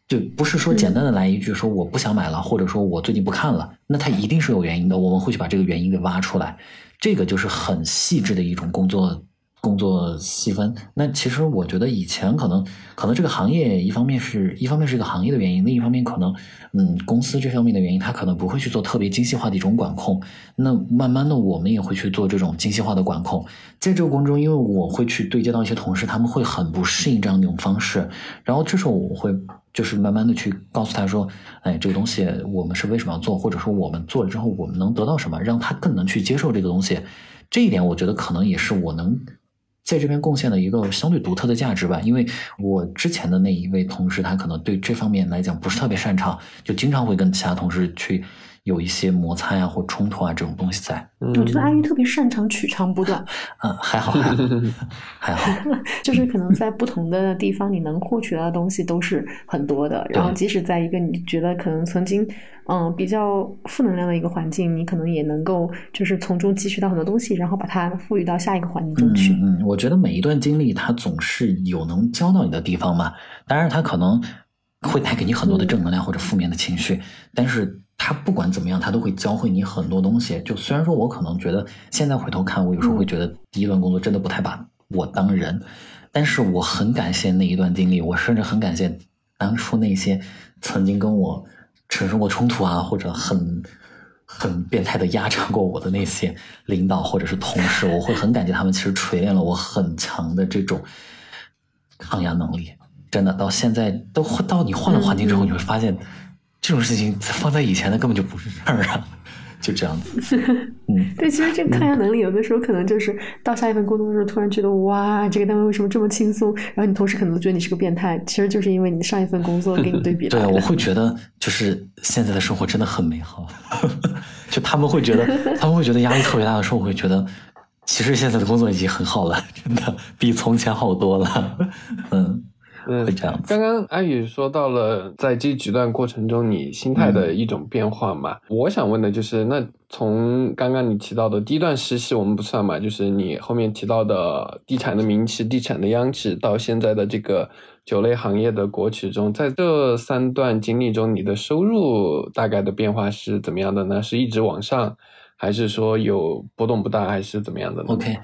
就不是说简单的来一句说我不想买了，或者说我最近不看了，那他一定是有原因的，我们会去把这个原因给挖出来，这个就是很细致的一种工作。工作细分，那其实我觉得以前可能可能这个行业一方面是一方面是一个行业的原因，另一方面可能嗯公司这方面的原因，他可能不会去做特别精细化的一种管控。那慢慢的我们也会去做这种精细化的管控。在这个过程中，因为我会去对接到一些同事，他们会很不适应这样一种方式，然后这时候我会就是慢慢的去告诉他说，哎，这个东西我们是为什么要做，或者说我们做了之后我们能得到什么，让他更能去接受这个东西。这一点我觉得可能也是我能。在这边贡献了一个相对独特的价值吧，因为我之前的那一位同事，他可能对这方面来讲不是特别擅长，就经常会跟其他同事去。有一些摩擦呀或冲突啊这种东西在，我觉得阿玉特别擅长取长补短。[LAUGHS] 嗯，还好，[LAUGHS] 还好，[LAUGHS] 就是可能在不同的地方，你能获取到的东西都是很多的。然后，即使在一个你觉得可能曾经嗯比较负能量的一个环境，你可能也能够就是从中汲取到很多东西，然后把它赋予到下一个环境中去。嗯，我觉得每一段经历它总是有能教到你的地方嘛。当然，它可能会带给你很多的正能量或者负面的情绪，但是。他不管怎么样，他都会教会你很多东西。就虽然说我可能觉得现在回头看，我有时候会觉得第一段工作真的不太把我当人，但是我很感谢那一段经历，我甚至很感谢当初那些曾经跟我产生过冲突啊，或者很很变态的压榨过我的那些领导或者是同事，我会很感激他们，其实锤炼了我很强的这种抗压能力。真的，到现在都到你换了环境之后，你会发现。这种事情放在以前的根本就不是事儿啊，就这样子。[LAUGHS] 嗯，对，其实这个抗压能力有的时候可能就是到下一份工作的时候，突然觉得哇，这个单位为什么这么轻松？然后你同事可能都觉得你是个变态，其实就是因为你上一份工作跟你对比。[LAUGHS] 对，我会觉得就是现在的生活真的很美好，[LAUGHS] 就他们会觉得他们会觉得压力特别大的时候，我会觉得其实现在的工作已经很好了，真的比从前好多了。嗯。嗯，刚刚阿宇说到了在这几段过程中你心态的一种变化嘛，我想问的就是，那从刚刚你提到的第一段实习我们不算嘛，就是你后面提到的地产的名企、地产的央企，到现在的这个酒类行业的国企中，在这三段经历中，你的收入大概的变化是怎么样的呢？是一直往上？还是说有波动不大，还是怎么样的？OK，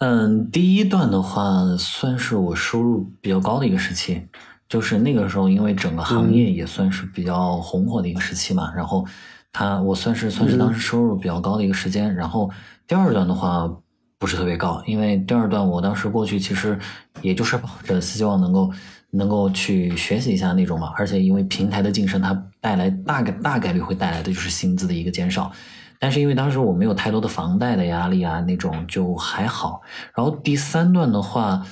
嗯，第一段的话算是我收入比较高的一个时期，就是那个时候，因为整个行业也算是比较红火的一个时期嘛。然后，它我算是算是当时收入比较高的一个时间。然后第二段的话不是特别高，因为第二段我当时过去其实也就是抱着希望能够能够去学习一下那种嘛。而且因为平台的晋升，它带来大概大概率会带来的就是薪资的一个减少。但是因为当时我没有太多的房贷的压力啊，那种就还好。然后第三段的话，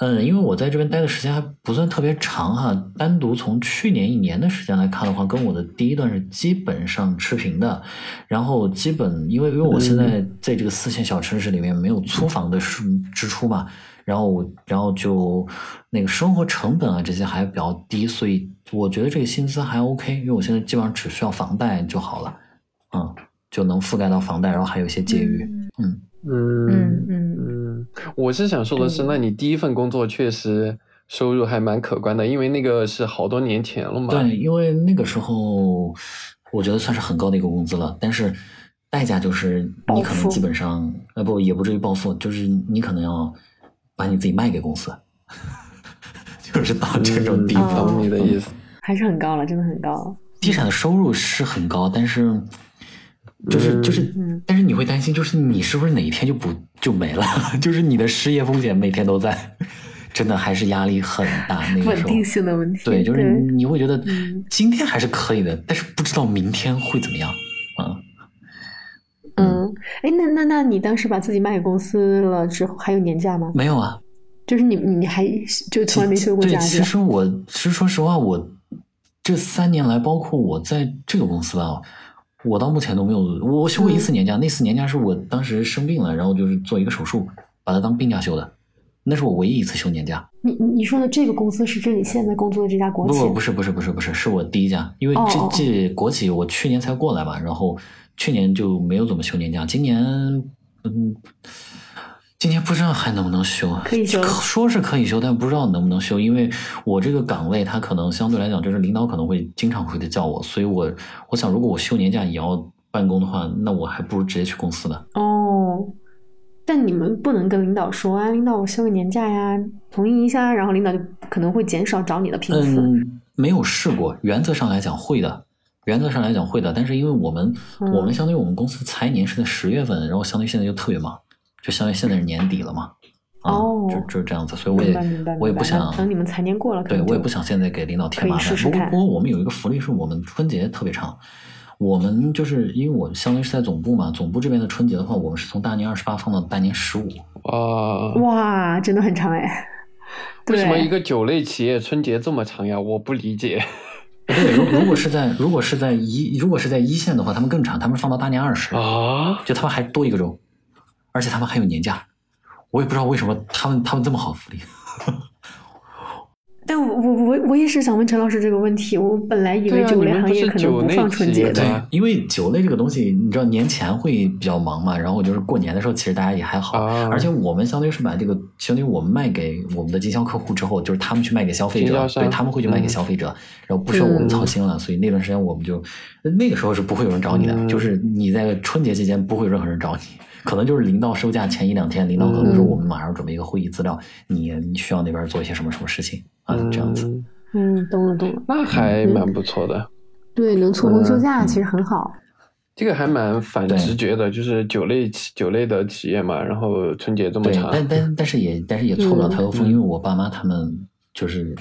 嗯，因为我在这边待的时间还不算特别长哈，单独从去年一年的时间来看的话，跟我的第一段是基本上持平的。然后基本因为因为我现在在这个四线小城市里面没有租房的支支出嘛，然后我然后就那个生活成本啊这些还比较低，所以我觉得这个薪资还 OK，因为我现在基本上只需要房贷就好了，嗯。就能覆盖到房贷，然后还有一些结余。嗯嗯嗯嗯。我是想说的是，那你第一份工作确实收入还蛮可观的，因为那个是好多年前了嘛。对，因为那个时候我觉得算是很高的一个工资了，但是代价就是你可能基本上呃不也不至于暴富，就是你可能要把你自己卖给公司，[LAUGHS] 就是到这种地嗯方。懂你的意思。还是很高了，真的很高。地产的收入是很高，但是就是就是嗯，但是你会担心，就是你是不是哪一天就不就没了？[LAUGHS] 就是你的失业风险每天都在，真的还是压力很大。那个时候，稳定性的问题。对，就是你会觉得嗯今天还是可以的，但是不知道明天会怎么样啊。嗯，哎，那那那你当时把自己卖给公司了之后，还有年假吗？没有啊，就是你你还就从来没休过对，假？其实我其实说实话，我这三年来，包括我在这个公司吧，我到目前都没有，我休过一次年假，那次年假是我当时生病了，然后就是做一个手术，把它当病假休的，那是我唯一一次休年假。你你说的这个公司是指你现在工作的这家国企？不不不是不是不是不是，是我第一家，因为这这国企我去年才过来嘛，然后去年就没有怎么休年假，今年嗯，今年不知道还能不能休，可以休说是可以休，但不知道能不能休，因为我这个岗位它可能相对来讲就是领导可能会经常会的叫我，所以我我想如果我休年假也要办公的话，那我还不如直接去公司呢。哦，但你们不能跟领导说啊，领导我休个年假呀，同意一下，然后领导就可能会减少找你的频次。嗯，没有试过，原则上来讲会的，原则上来讲会的，但是因为我们、嗯。我们相对于我们公司财年是在十月份，然后相对于现在就特别忙，就相当于现在是年底了嘛，啊，哦就就是这样子，所以我也我也不想等你们财年过了对我也不想现在给领导添麻烦。可以试试看不过不过我们有一个福利是我们春节特别长。我们就是因为我相当于是在总部嘛，总部这边的春节的话，我们是从大年二十八放到大年十五。哇，哇，真的很长哎。[LAUGHS] 为什么一个酒类企业春节这么长呀？我不理解。对，如 [LAUGHS] 如果是在如果是在一如果是在一线的话，他们更长，他们放到大年二十。啊，就他们还多一个周，而且他们还有年假，我也不知道为什么他们他们这么好福利。但我我我我也是想问陈老师这个问题，我本来以为酒类行业可能不放春节的因为酒类这个东西，你知道年前会比较忙嘛，然后就是过年的时候，其实大家也还好，啊而且我们相当于是把这个，相当于我们卖给我们的经销客户之后，就是他们去卖给消费者对他们会去卖给嗯消费者，然后不需要我们操心了，所以那段时间我们就那个时候是不会有人找你的，嗯就是你在春节期间不会有任何人找你。可能就是临到收假前一两天，领导可能说嗯我们马上准备一个会议资料，你你需要那边做一些什么什么事情啊，这样子。嗯嗯，懂了懂了。那还蛮不错的。对，能错峰休假嗯其实很好。这个还蛮反直觉的，就是酒类企酒类的企业嘛，然后春节这么，长，但但但是也但是也错不了嗯太多因为我爸妈他们就是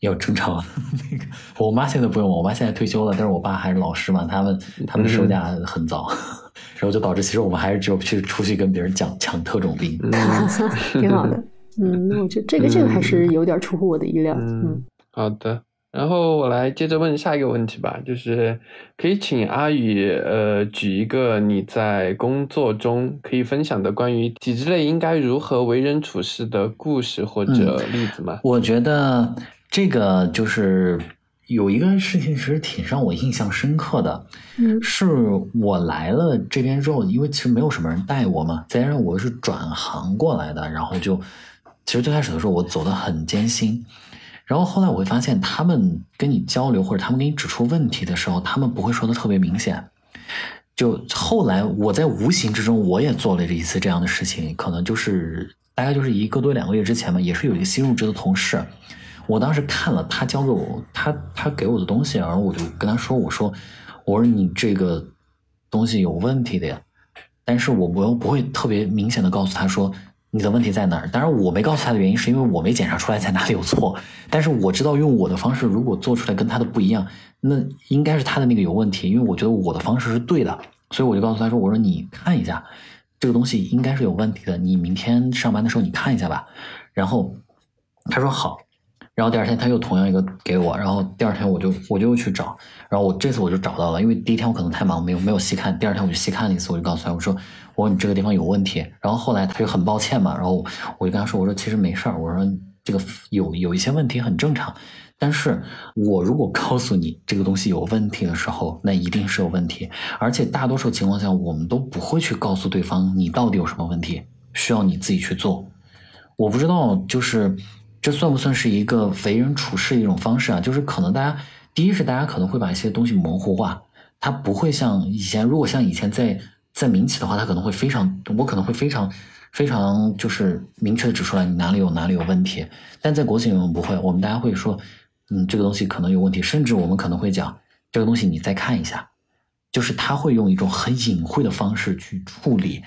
要正常 [LAUGHS] 那个，我妈现在不用，我妈现在退休了，但是我爸还是老师嘛，他们他们休假很早，[LAUGHS] 然后就导致其实我们还是只有去出去跟别人讲抢特种兵。嗯 [LAUGHS] 挺好的。嗯，那我觉得这个这个还是有点出乎我的意料。嗯嗯，好的。然后我来接着问下一个问题吧，就是可以请阿宇呃举一个你在工作中可以分享的关于体制内应该如何为人处事的故事或者例子吗？我觉得这个就是有一个事情，其实挺让我印象深刻的，嗯是我来了这边之后，因为其实没有什么人带我嘛，再加上我是转行过来的，然后就其实最开始的时候我走得很艰辛，然后后来我会发现，他们跟你交流或者他们给你指出问题的时候，他们不会说的特别明显。就后来我在无形之中我也做了一次这样的事情，可能就是大概就是一个多两个月之前吧，也是有一个新入职的同事，我当时看了他教给我他他给我的东西，然后我就跟他说，我说我说你这个东西有问题的呀，但是我我又不会特别明显的告诉他说你的问题在哪儿。当然我没告诉他的原因是因为我没检查出来在哪里有错，但是我知道用我的方式如果做出来跟他的不一样，那应该是他的那个有问题，因为我觉得我的方式是对的，所以我就告诉他说，我说你看一下这个东西应该是有问题的，你明天上班的时候你看一下吧。然后他说好。然后第二天他又同样一个给我，然后第二天我就我就又去找，然后我这次我就找到了，因为第一天我可能太忙没有没有细看，第二天我就细看了一次，我就告诉他我说我说你这个地方有问题，然后后来他就很抱歉嘛，然后我就跟他说我说其实没事儿，我说这个有有一些问题很正常，但是我如果告诉你这个东西有问题的时候，那一定是有问题，而且大多数情况下我们都不会去告诉对方你到底有什么问题。需要你自己去做。我不知道，就是这算不算是一个为人处事一种方式啊？就是可能大家第一是大家可能会把一些东西模糊化，他不会像以前，如果像以前在在民企的话，他可能会非常，我可能会非常非常就是明确的指出来你哪里有哪里有问题。但在国企里面不会，我们大家会说，嗯，这个东西可能有问题，甚至我们可能会讲这个东西你再看一下，就是他会用一种很隐晦的方式去处理。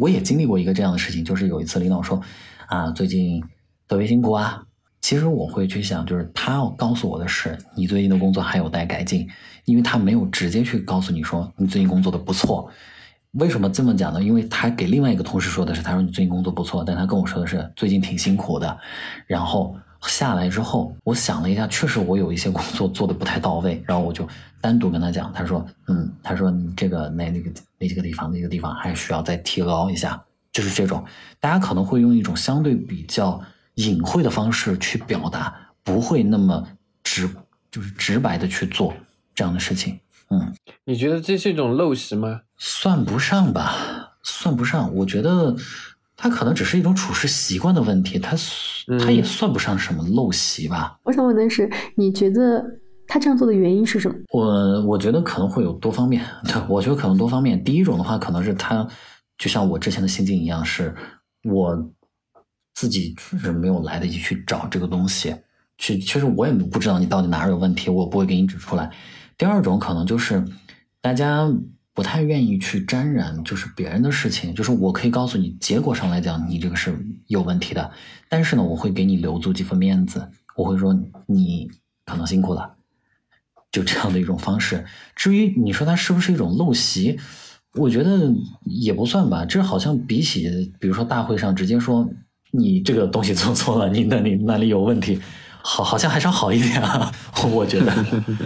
我也经历过一个这样的事情，就是有一次领导说，啊，最近特别辛苦啊。其实我会去想，就是他要告诉我的是，你最近的工作还有待改进，因为他没有直接去告诉你说你最近工作的不错。为什么这么讲呢？因为他给另外一个同事说的是，他说你最近工作不错，但他跟我说的是最近挺辛苦的。然后下来之后，我想了一下，确实我有一些工作做的不太到位，然后我就单独跟他讲，他说，嗯，他说你这个那那个那几个地方那个地方还需要再提高一下，就是这种，大家可能会用一种相对比较。隐晦的方式去表达，不会那么直，就是直白的去做这样的事情。嗯，你觉得这是一种陋习吗？算不上吧，算不上。我觉得他可能只是一种处事习惯的问题，他他也算不上什么陋习吧。我想问的是，你觉得他这样做的原因是什么？我我觉得可能会有多方面。[LAUGHS] 对我觉得可能多方面。第一种的话，可能是他就像我之前的心境一样，是我。自己确实没有来得及去找这个东西，去其实我也不知道你到底哪儿有问题，我不会给你指出来。第二种可能就是大家不太愿意去沾染，就是别人的事情，就是我可以告诉你，结果上来讲你这个是有问题的，但是呢，我会给你留足几分面子，我会说你可能辛苦了，就这样的一种方式。至于你说它是不是一种陋习，我觉得也不算吧，这好像比起比如说大会上直接说。你这个东西做错了，你那里哪里有问题？好，好像还是要好一点啊，[LAUGHS] 我觉得。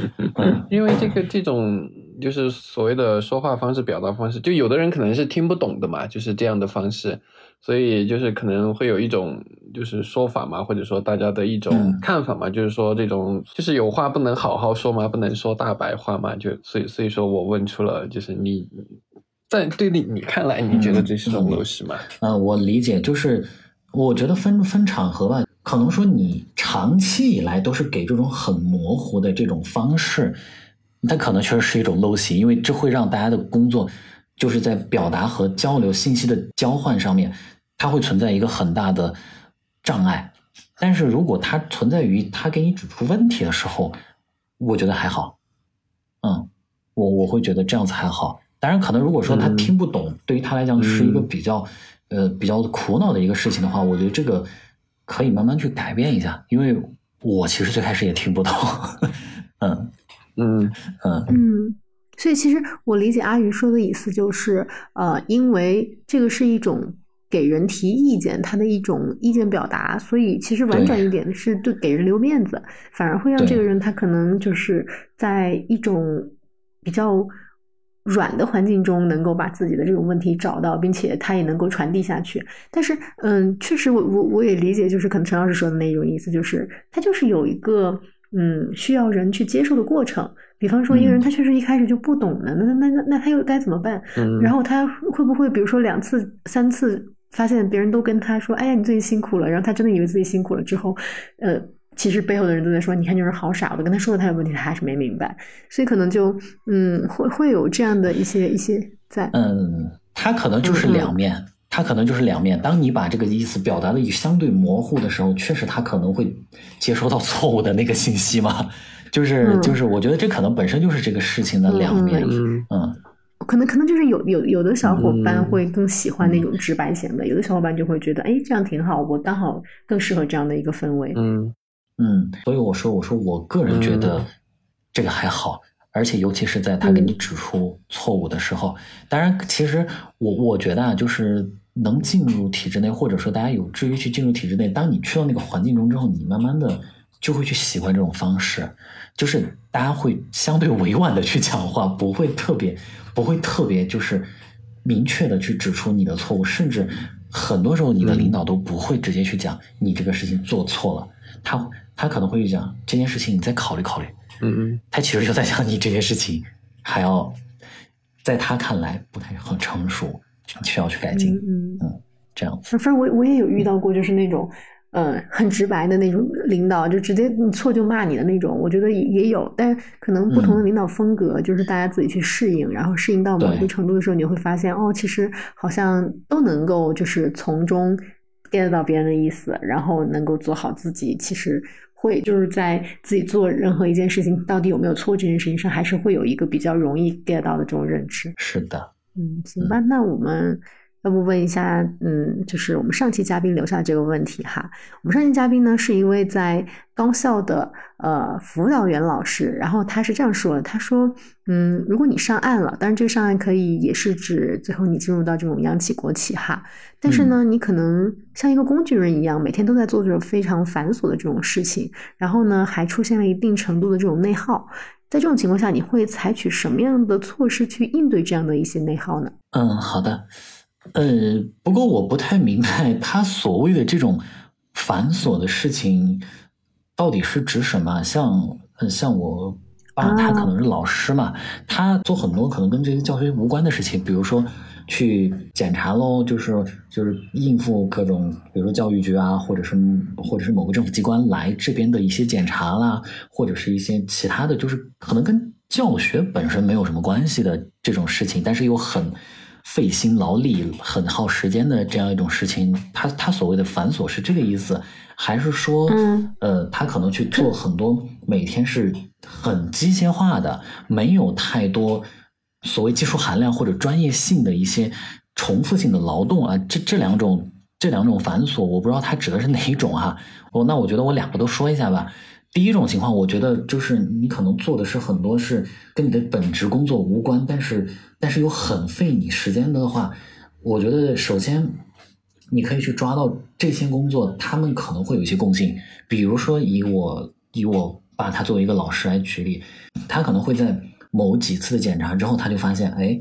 [LAUGHS] 因为这个这种就是所谓的说话方式、表达方式，就有的人可能是听不懂的嘛，就是这样的方式，所以就是可能会有一种就是说法嘛，或者说大家的一种看法嘛，就是说这种就是有话不能好好说嘛，不能说大白话嘛，就所以所以说我问出了，就是你在对你你看来，你觉得这是种陋习吗？嗯，我理解就是。我觉得分分场合吧，可能说你长期以来都是给这种很模糊的这种方式，它可能确实是一种陋习，因为这会让大家的工作就是在表达和交流信息的交换上面，它会存在一个很大的障碍。但是如果它存在于他给你指出问题的时候，我觉得还好。嗯，我我会觉得这样子还好。当然，可能如果说他听不懂，对于他来讲是一个比较。呃，比较苦恼的一个事情的话，我觉得这个可以慢慢去改变一下，因为我其实最开始也听不懂，[LAUGHS] 嗯。嗯。嗯。嗯，所以其实我理解阿鱼说的意思就是，呃，因为这个是一种给人提意见，他的一种意见表达，所以其实婉转一点是对给人留面子，反而会让这个人他可能就是在一种比较。软的环境中能够把自己的这种问题找到，并且他也能够传递下去。但是，嗯，确实，我我我也理解，就是可能陈老师说的那种意思，就是他就是有一个嗯需要人去接受的过程。比方说，一个人他确实一开始就不懂呢，那那那那他又该怎么办？然后他会不会比如说两次、三次发现别人都跟他说：“哎呀，你最近辛苦了。”然后他真的以为自己辛苦了之后，呃。其实背后的人都在说，你看就是好傻，我跟他说了他有问题，他还是没明白，所以可能就嗯会会有这样的一些一些在。嗯，他可能就是两面，他可能就是两面。当你把这个意思表达的相对模糊的时候，确实他可能会接收到错误的那个信息嘛。就是就是，我觉得这可能本身就是这个事情的两面。嗯，可能可能就是有有有的小伙伴会更喜欢那种直白型的，有的小伙伴就会觉得，哎，这样挺好，我刚好更适合这样的一个氛围。嗯。嗯，所以我说，我说我个人觉得这个还好，而且尤其是在他给你指出错误的时候。当然，其实我我觉得啊，就是能进入体制内，或者说大家有志于去进入体制内，当你去到那个环境中之后，你慢慢的就会去喜欢这种方式，就是大家会相对委婉的去讲话，不会特别不会特别就是明确的去指出你的错误，甚至很多时候你的领导都不会直接去讲你这个事情做错了，他。他可能会讲这件事情，你再考虑考虑。嗯嗯，他其实就在讲你这件事情还要在他看来不太很成熟，需要去改进。嗯嗯，这样子。反正我我也有遇到过，就是那种。嗯，很直白的那种领导，就直接你错就骂你的那种，我觉得也也有，但可能不同的领导风格，就是大家自己去适应，然后适应到某一个程度的时候，你会发现，哦，其实好像都能够就是从中 get 到别人的意思，然后能够做好自己，其实会就是在自己做任何一件事情到底有没有错这件事情上，还是会有一个比较容易 get 到的这种认知。是的，嗯，行吧，那我们。要不问一下，嗯，就是我们上期嘉宾留下这个问题哈。我们上期嘉宾呢是一位在高校的呃辅导员老师，然后他是这样说的：他说，嗯，如果你上岸了，当然这个上岸可以也是指最后你进入到这种央企国企哈。但是呢，你可能像一个工具人一样，每天都在做这种非常繁琐的这种事情，然后呢还出现了一定程度的这种内耗。在这种情况下，你会采取什么样的措施去应对这样的一些内耗呢？嗯，好的。呃，不过我不太明白他所谓的这种繁琐的事情到底是指什么？像像我爸，他可能是老师嘛，他做很多可能跟这些教学无关的事情，比如说去检查喽，就是就是应付各种，比如说教育局啊，或者是或者是某个政府机关来这边的一些检查啦，或者是一些其他的就是可能跟教学本身没有什么关系的这种事情，但是又很。费心劳力、很耗时间的这样一种事情，他他所谓的繁琐是这个意思，还是说，嗯呃，他可能去做很多每天是很机械化的，没有太多所谓技术含量或者专业性的一些重复性的劳动啊？这这两种这两种繁琐，我不知道他指的是哪一种哈。[LAUGHS] 我，那我觉得我两个都说一下吧。第一种情况，我觉得就是你可能做的是很多是跟你的本职工作无关，但是但是又很费你时间的话，我觉得首先你可以去抓到这些工作，他们可能会有一些共性。比如说以我以我把他作为一个老师来举例，他可能会在某几次的检查之后，他就发现，哎，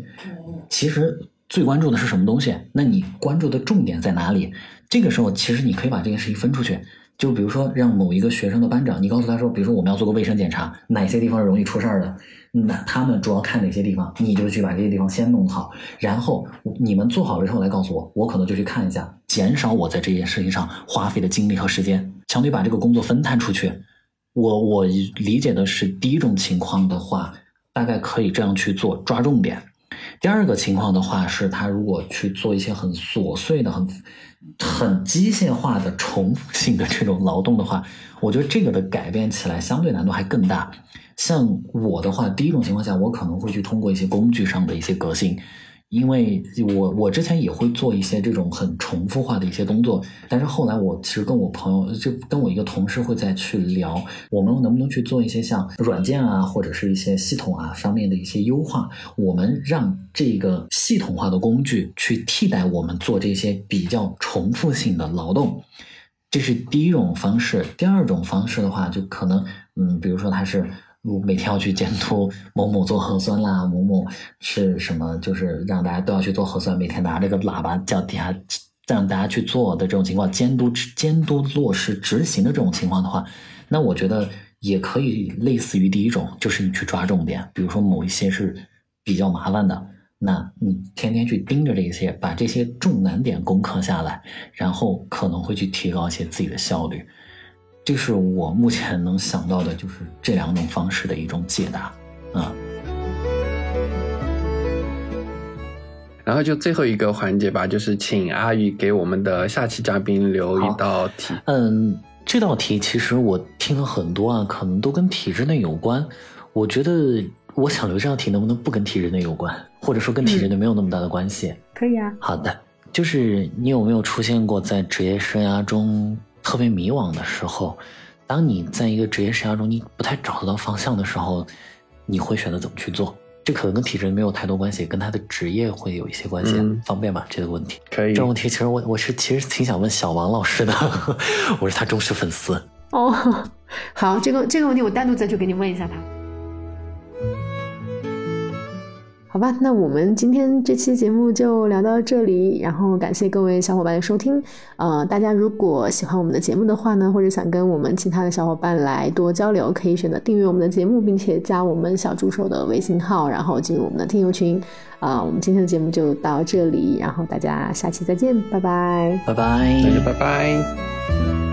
其实最关注的是什么东西？那你关注的重点在哪里？这个时候，其实你可以把这件事情分出去。就比如说，让某一个学生的班长，你告诉他说，比如说我们要做个卫生检查，哪些地方是容易出事儿的，那他们主要看哪些地方，你就去把这些地方先弄好，然后你们做好了之后来告诉我，我可能就去看一下，减少我在这件事情上花费的精力和时间，相对把这个工作分摊出去。我我理解的是第一种情况的话，大概可以这样去做，抓重点。第二个情况的话，是他如果去做一些很琐碎的、很很机械化的、重复性的这种劳动的话，我觉得这个的改变起来相对难度还更大。像我的话，第一种情况下，我可能会去通过一些工具上的一些革新。因为我我之前也会做一些这种很重复化的一些工作，但是后来我其实跟我朋友就跟我一个同事会再去聊，我们能不能去做一些像软件啊或者是一些系统啊方面的一些优化，我们让这个系统化的工具去替代我们做这些比较重复性的劳动，这是第一种方式。第二种方式的话，就可能嗯，比如说他是。我每天要去监督某某做核酸啦，某某是什么，就是让大家都要去做核酸，每天拿这个喇叭叫底下让大家去做的这种情况，监督监督落实执行的这种情况的话，那我觉得也可以类似于第一种，就是你去抓重点，比如说某一些是比较麻烦的，那你天天去盯着这些，把这些重难点攻克下来，然后可能会去提高一些自己的效率。这是我目前能想到的，就是这两种方式的一种解答，啊。然后就最后一个环节吧，就是请阿宇给我们的下期嘉宾留一道题。嗯，这道题其实我听了很多啊，可能都跟体制内有关。我觉得我想留这道题，能不能不跟体制内有关，或者说跟体制内没有那么大的关系？可以啊。好的，就是你有没有出现过在职业生涯中？特别迷惘的时候，当你在一个职业生涯中你不太找得到方向的时候，你会选择怎么去做？这可能跟体制没有太多关系，跟他的职业会有一些关系。方便吗？这个问题可以。这个问题其实我我是其实挺想问小王老师的，[LAUGHS] 我是他忠实粉丝。哦，好，这个这个问题我单独再去给你问一下他。好吧，那我们今天这期节目就聊到这里，然后感谢各位小伙伴的收听。呃，大家如果喜欢我们的节目的话呢，或者想跟我们其他的小伙伴来多交流，可以选择订阅我们的节目，并且加我们小助手的微信号，然后进入我们的听友群。啊、我们今天的节目就到这里，然后大家下期再见，拜拜。拜拜，大家拜拜。